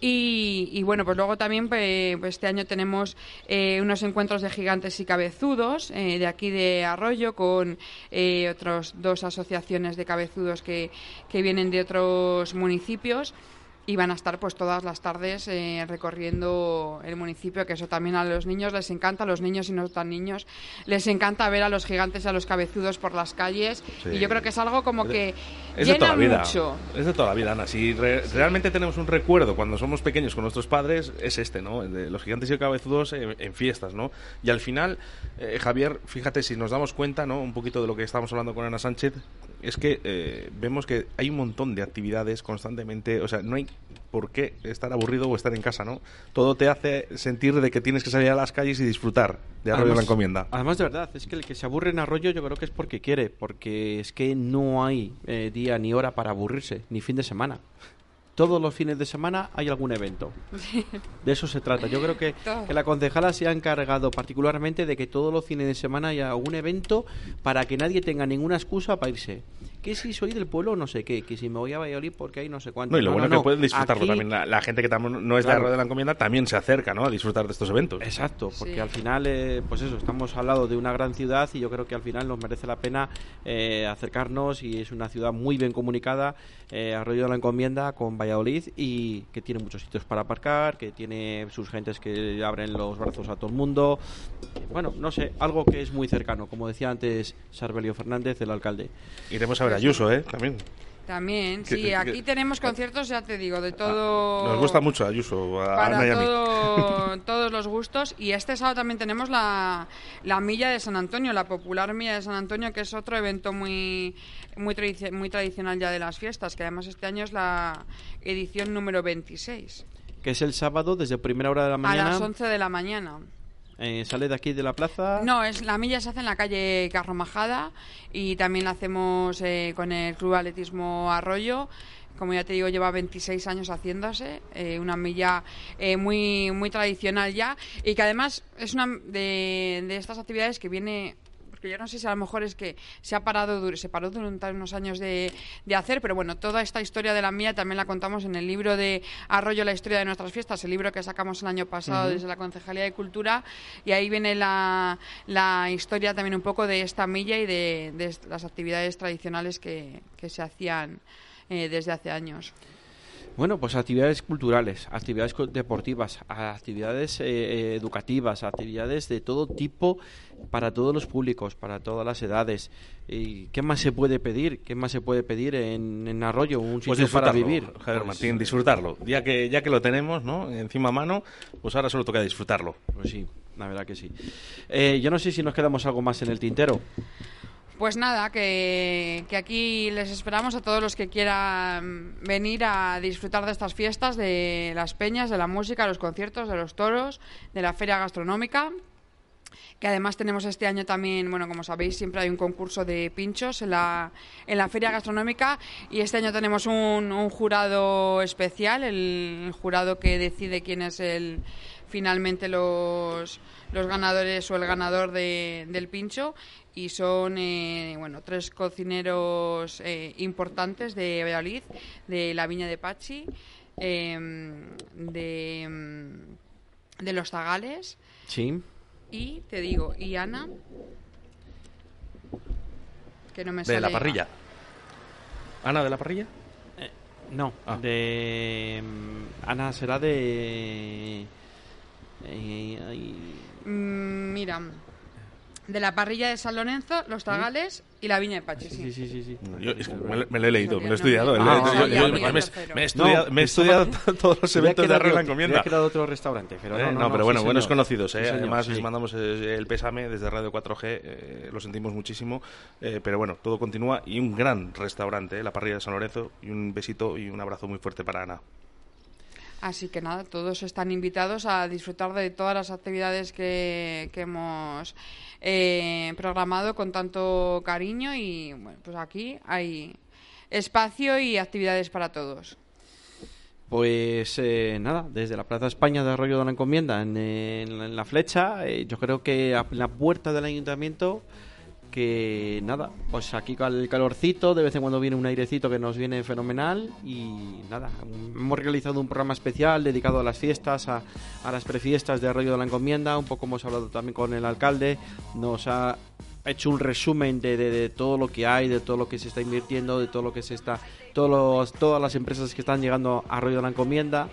Y, y bueno, pues luego también pues, este año tenemos eh, unos encuentros de gigantes y cabezudos eh, de aquí de Arroyo con eh, otros dos asociaciones de cabezudos que, que vienen de otros municipios y van a estar pues todas las tardes eh, recorriendo el municipio, que eso también a los niños les encanta, a los niños y no tan niños les encanta ver a los gigantes y a los cabezudos por las calles Sí. y yo creo que es algo como que Es de llena toda la vida. mucho. Es de toda la vida, Ana. Si re- realmente tenemos un recuerdo cuando somos pequeños con nuestros padres, es este, ¿no? El de los gigantes y cabezudos en, en fiestas, ¿no? Y al final, eh, Javier, fíjate, si nos damos cuenta, ¿no? Un poquito de lo que estábamos hablando con Ana Sánchez, es que eh, vemos que hay un montón de actividades constantemente, o sea, no hay por qué estar aburrido o estar en casa, ¿no? Todo te hace sentir de que tienes que salir a las calles y disfrutar de Arroyo de la Encomienda. Además, de verdad, es que el que se aburre en Arroyo yo creo que es porque quiere, porque es que no hay eh, día ni hora para aburrirse, ni fin de semana. Todos los fines de semana hay algún evento. De eso se trata. Yo creo que, que la concejala se ha encargado particularmente de que todos los fines de semana haya algún evento para que nadie tenga ninguna excusa para irse. Que si soy del pueblo no sé qué, que si me voy a Valladolid porque hay no sé cuánto. No, y lo No, bueno no, que no. pueden disfrutarlo Aquí- también. La, la gente que no es de Claro. Arroyo de la Encomienda también se acerca, ¿no? A disfrutar de estos eventos. Exacto, porque Sí. al final, eh, pues eso, estamos al lado de una gran ciudad y yo creo que al final nos merece la pena eh, acercarnos y es una ciudad muy bien comunicada, eh, Arroyo de la Encomienda con Valladolid y que tiene muchos sitios para aparcar, que tiene sus gentes que abren los brazos a todo el mundo. Bueno, no sé, algo que es muy cercano, como decía antes Sarbelio Fernández, el alcalde. Iremos a ver a Ayuso, ¿eh? También. También, sí, que- aquí tenemos conciertos, ya te digo, de todo... Nos gusta mucho Ayuso, a para Ana y a mí. todo- todos los gustos. Y este sábado también tenemos la, la Milla de San Antonio, la popular Milla de San Antonio, que es otro evento muy, muy, tradici- muy tradicional ya de las fiestas, que además este año es la edición número 26, Que es el sábado desde primera hora de la a mañana. las 11 de la mañana. Eh, sale de aquí de la plaza. No, es la milla se hace en la calle Carromajada y también la hacemos eh, con el Club Atletismo Arroyo. Como ya te digo, lleva 26 años haciéndose, eh, una milla eh, muy muy tradicional ya y que además es una de, de estas actividades que viene porque yo no sé si a lo mejor es que se ha parado se paró durante unos años de, de hacer, pero bueno, toda esta historia de la milla también la contamos en el libro de Arroyo, la historia de nuestras fiestas, el libro que sacamos el año pasado desde la Concejalía de Cultura, y ahí viene la, la historia también un poco de esta milla y de, de las actividades tradicionales que, que se hacían eh, desde hace años. Bueno, pues actividades culturales, actividades co- deportivas, actividades eh, eh, educativas, actividades de todo tipo para todos los públicos, para todas las edades. ¿Y qué más se puede pedir? ¿Qué más se puede pedir en, en Arroyo? Un sitio Pues para vivir. Javier Pues, Martín, disfrutarlo. Ya que, ya que lo tenemos, ¿no? Encima a mano, pues ahora solo toca disfrutarlo. Pues sí, la verdad que sí. Eh, yo no sé si nos quedamos algo más en el tintero. Pues nada, que, que aquí les esperamos a todos los que quieran venir a disfrutar de estas fiestas, de las peñas, de la música, los conciertos, de los toros, de la feria gastronómica. Que además tenemos este año también, bueno, como sabéis, siempre hay un concurso de pinchos en la, en la feria gastronómica y este año tenemos un, un jurado especial, el, jurado que decide quién es el finalmente los, los ganadores o el ganador de- del pincho y son eh, bueno tres cocineros eh, importantes de Valladolid, de la Viña de Pachi, em, de, em, de los Zagales Sí. y te digo, y Ana, que no me De la parrilla. ¿Ana de la parrilla? No, de. mm, Ana será de. eh, Mm, mira, de la parrilla de San Lorenzo, los Zagales y la Viña de Pachi. Sí, sí, sí, sí. sí. Yo es que me, lo- me lo he leído, me lo he estudiado. me- he estudiado, me he estudiado todos los eventos de Arroyo de la Encomienda. Me ha quedado otro restaurante, pero Eh, no, no, no, no, pero bueno, buenos señor. conocidos. Sí, eh. señor, Además, sí. les mandamos eh, el pésame desde Radio 4G. eh, lo sentimos muchísimo. eh, pero bueno, todo continúa. Y un gran restaurante, eh, la parrilla de San Lorenzo. Y un besito y un abrazo muy fuerte para Ana. Así que nada, todos están invitados a disfrutar de todas las actividades que, que hemos eh, programado con tanto cariño y bueno, pues aquí hay espacio y actividades para todos. Pues eh, nada, desde la Plaza España de Arroyo de la Encomienda, en, la flecha, eh, yo creo que a la puerta del ayuntamiento, que nada, pues aquí con el calorcito, de vez en cuando viene un airecito que nos viene fenomenal y nada, hemos realizado un programa especial dedicado a las fiestas, a, las prefiestas de Arroyo de la Encomienda, un poco hemos hablado también con el alcalde, nos ha hecho un resumen de todo lo que hay, de todo lo que se está invirtiendo, de todo lo que se está, todos los- todas las empresas que están llegando a Arroyo de la Encomienda.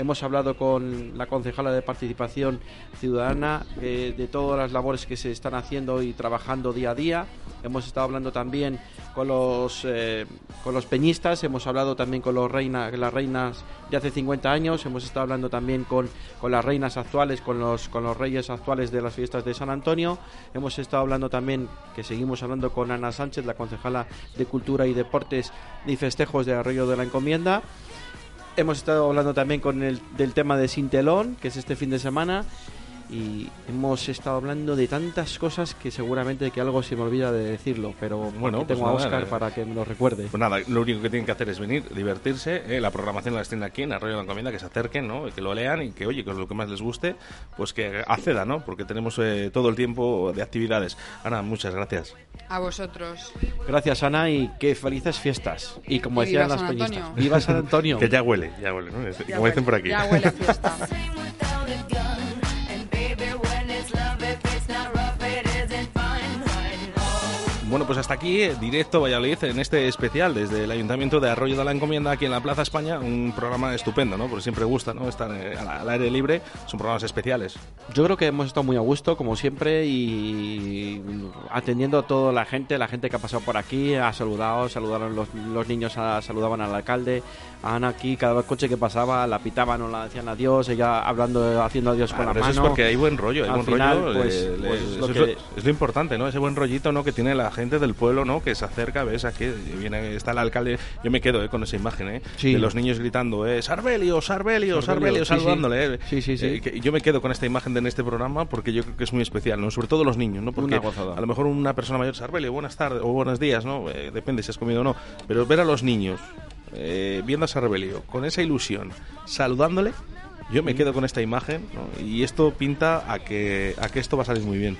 Hemos hablado con la concejala de Participación Ciudadana eh, de todas las labores que se están haciendo y trabajando día a día. Hemos estado hablando también con los, eh, con los peñistas, hemos hablado también con los reina, las reinas de hace 50 años, hemos estado hablando también con, con las reinas actuales, con los, con los reyes actuales de las fiestas de San Antonio. Hemos estado hablando también, que seguimos hablando con Ana Sánchez, la concejala de Cultura y Deportes y Festejos de Arroyo de la Encomienda. Hemos estado hablando también con el, del tema de Sintelón, que es este fin de semana. Y hemos estado hablando de tantas cosas que seguramente que algo se me olvida de decirlo, pero bueno, pues tengo a Oscar eh. para que me lo recuerde. Pues nada, lo único que tienen que hacer es venir, divertirse. eh, La programación la tienen aquí en Arroyo de la Encomienda, que se acerquen, ¿no? Que lo lean y que, oye, que es lo que más les guste, pues que accedan, ¿no? Porque tenemos eh, todo el tiempo de actividades. Ana, muchas gracias. A vosotros. Gracias, Ana, y que felices fiestas. Y como Y decían viva las San peñistas, Antonio. ¡viva San Antonio! Que ya huele, ya huele, ¿no? Ya como dicen huele, por aquí. Ya huele a fiesta. Bueno, pues hasta aquí, eh, directo Valladolid, en este especial desde el Ayuntamiento de Arroyo de la Encomienda, aquí en la Plaza España. Un programa estupendo, ¿no? Porque siempre gusta, ¿no? Estar eh, al, aire libre. Son programas especiales. Yo creo que hemos estado muy a gusto, como siempre, y atendiendo a toda la gente, la gente que ha pasado por aquí, ha saludado, saludaron los, niños, saludaban al alcalde, Ana aquí, cada coche que pasaba la pitaban o la decían adiós, ella hablando, haciendo adiós con la mano. eso es porque hay buen rollo, hay Al buen final, rollo. pues, eh, le- pues, lo es, que- lo, es lo importante, ¿no? Ese buen rollito, ¿no? Que tiene la gente del pueblo, ¿no? Que se acerca, ves aquí, viene, está el alcalde. Yo me quedo eh, con esa imagen, ¿eh? Sí. De los niños gritando, eh, Sarbelio, Sarbelio, Sarbelio, Sarbelio, sí, sí. saludándole. eh. Sí, sí, sí. Eh, que yo me quedo con esta imagen de en este programa porque yo creo que es muy especial, ¿no? Sobre todo los niños, ¿no? Porque Una a lo mejor una persona mayor, Sarbelio, buenas tardes o buenos días, ¿no? Eh, depende si has comido o no. Pero ver a los niños eh, viendo a Sarbelio con esa ilusión, saludándole, yo me quedo con esta imagen ¿no? y esto pinta a que, a que esto va a salir muy bien.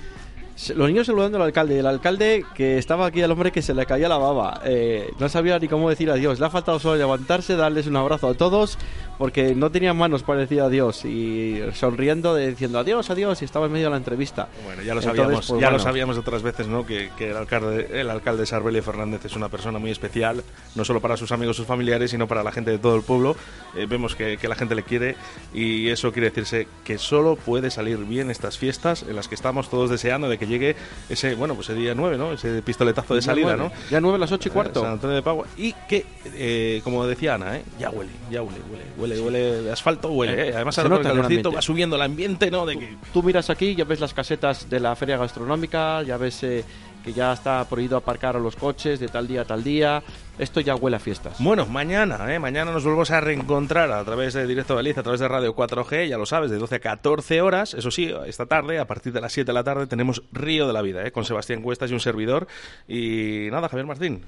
Los niños saludando al alcalde. El alcalde que estaba aquí al hombre que se le caía la baba. Eh, no sabía ni cómo decir adiós. Le ha faltado solo levantarse, darles un abrazo a todos, porque no tenía manos para decir adiós. Y sonriendo, de- diciendo adiós, adiós, y estaba en medio de la entrevista. Bueno, ya lo Entonces, sabíamos, pues, ya lo bueno. sabíamos otras veces, ¿no? Que, que el alcalde, el alcalde Sarbelio Fernández es una persona muy especial, no solo para sus amigos, sus familiares, sino para la gente de todo el pueblo. Eh, vemos que, que la gente le quiere y eso quiere decirse que solo puede salir bien estas fiestas en las que estamos todos deseando de que llegue ese, bueno, pues ese día 9, ¿no? Ese pistoletazo de Ya salida. ¿no? Ya nueve, las ocho y cuarto. Eh, San Antonio de Padua. Y que, eh, como decía Ana, ¿eh? ya huele, ya huele, huele, huele, huele de asfalto, huele. ¿eh? Además, Se ahora con el calorcito va subiendo el ambiente, ¿no? De que Tú miras aquí, ya ves las casetas de la feria gastronómica, ya ves eh, que ya está prohibido aparcar a los coches de tal día a tal día. Esto ya huele a fiestas. Bueno, mañana, ¿eh? mañana nos volvemos a reencontrar a través de Directo Beliz, a través de Radio 4G, ya lo sabes, de 12 a 14 horas. Eso sí, esta tarde, a partir de las 7 de la tarde, tenemos Río de la Vida, ¿eh? con Sebastián Cuestas y un servidor. Y nada, Javier Martín,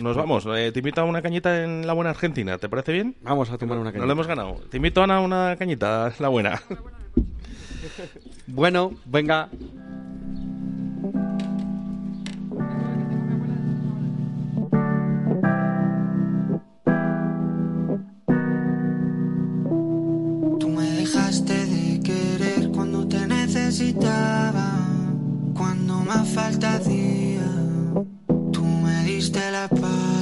nos vamos. Eh, te invito a una cañita en la buena Argentina, ¿te parece bien? Vamos a tomar una No cañita. lo hemos ganado. Te invito, Ana, a una cañita, la buena. Bueno, venga. Cuando más falta hacía. Tú me diste la espalda.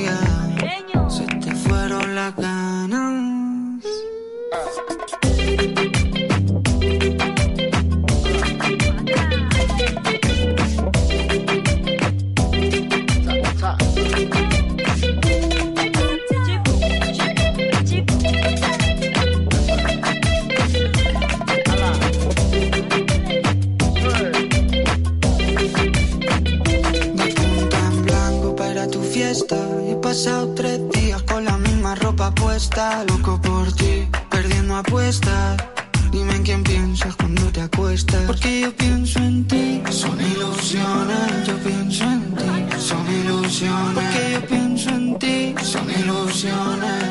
las ganas. Está loco por ti, perdiendo apuestas. Dime en quién piensas cuando te acuestas. Porque yo pienso en ti, son ilusiones. Yo pienso en ti, son ilusiones. Porque yo pienso en ti, son ilusiones.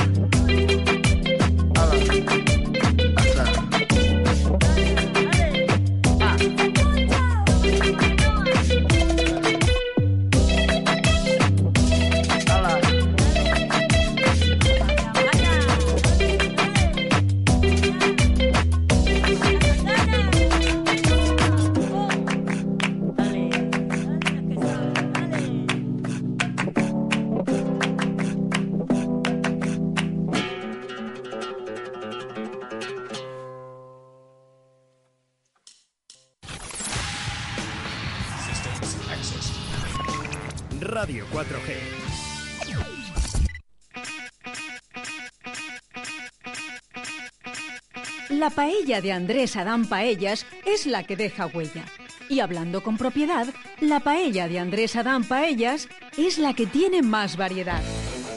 Paella de Andrés Adán Paellas es la que deja huella. Y hablando con propiedad, la paella de Andrés Adán Paellas es la que tiene más variedad.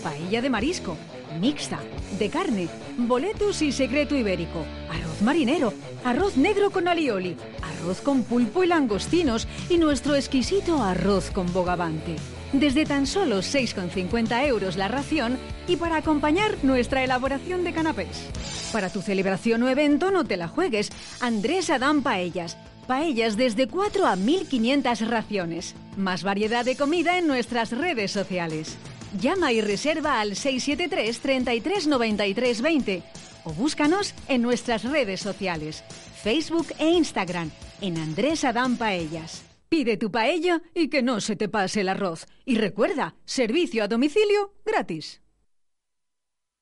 Paella de marisco, mixta, de carne, boletus y secreto ibérico, arroz marinero, arroz negro con alioli, arroz con pulpo y langostinos y nuestro exquisito arroz con bogavante. Desde tan solo 6,50 euros la ración y para acompañar nuestra elaboración de canapés. Para tu celebración o evento no te la juegues. Andrés Adán Paellas. Paellas desde 4 a 1500 raciones. Más variedad de comida en nuestras redes sociales. Llama y reserva al 673 33 93 20 o búscanos en nuestras redes sociales, Facebook e Instagram, en Andrés Adán Paellas. Pide tu paella y que no se te pase el arroz. Y recuerda, servicio a domicilio gratis.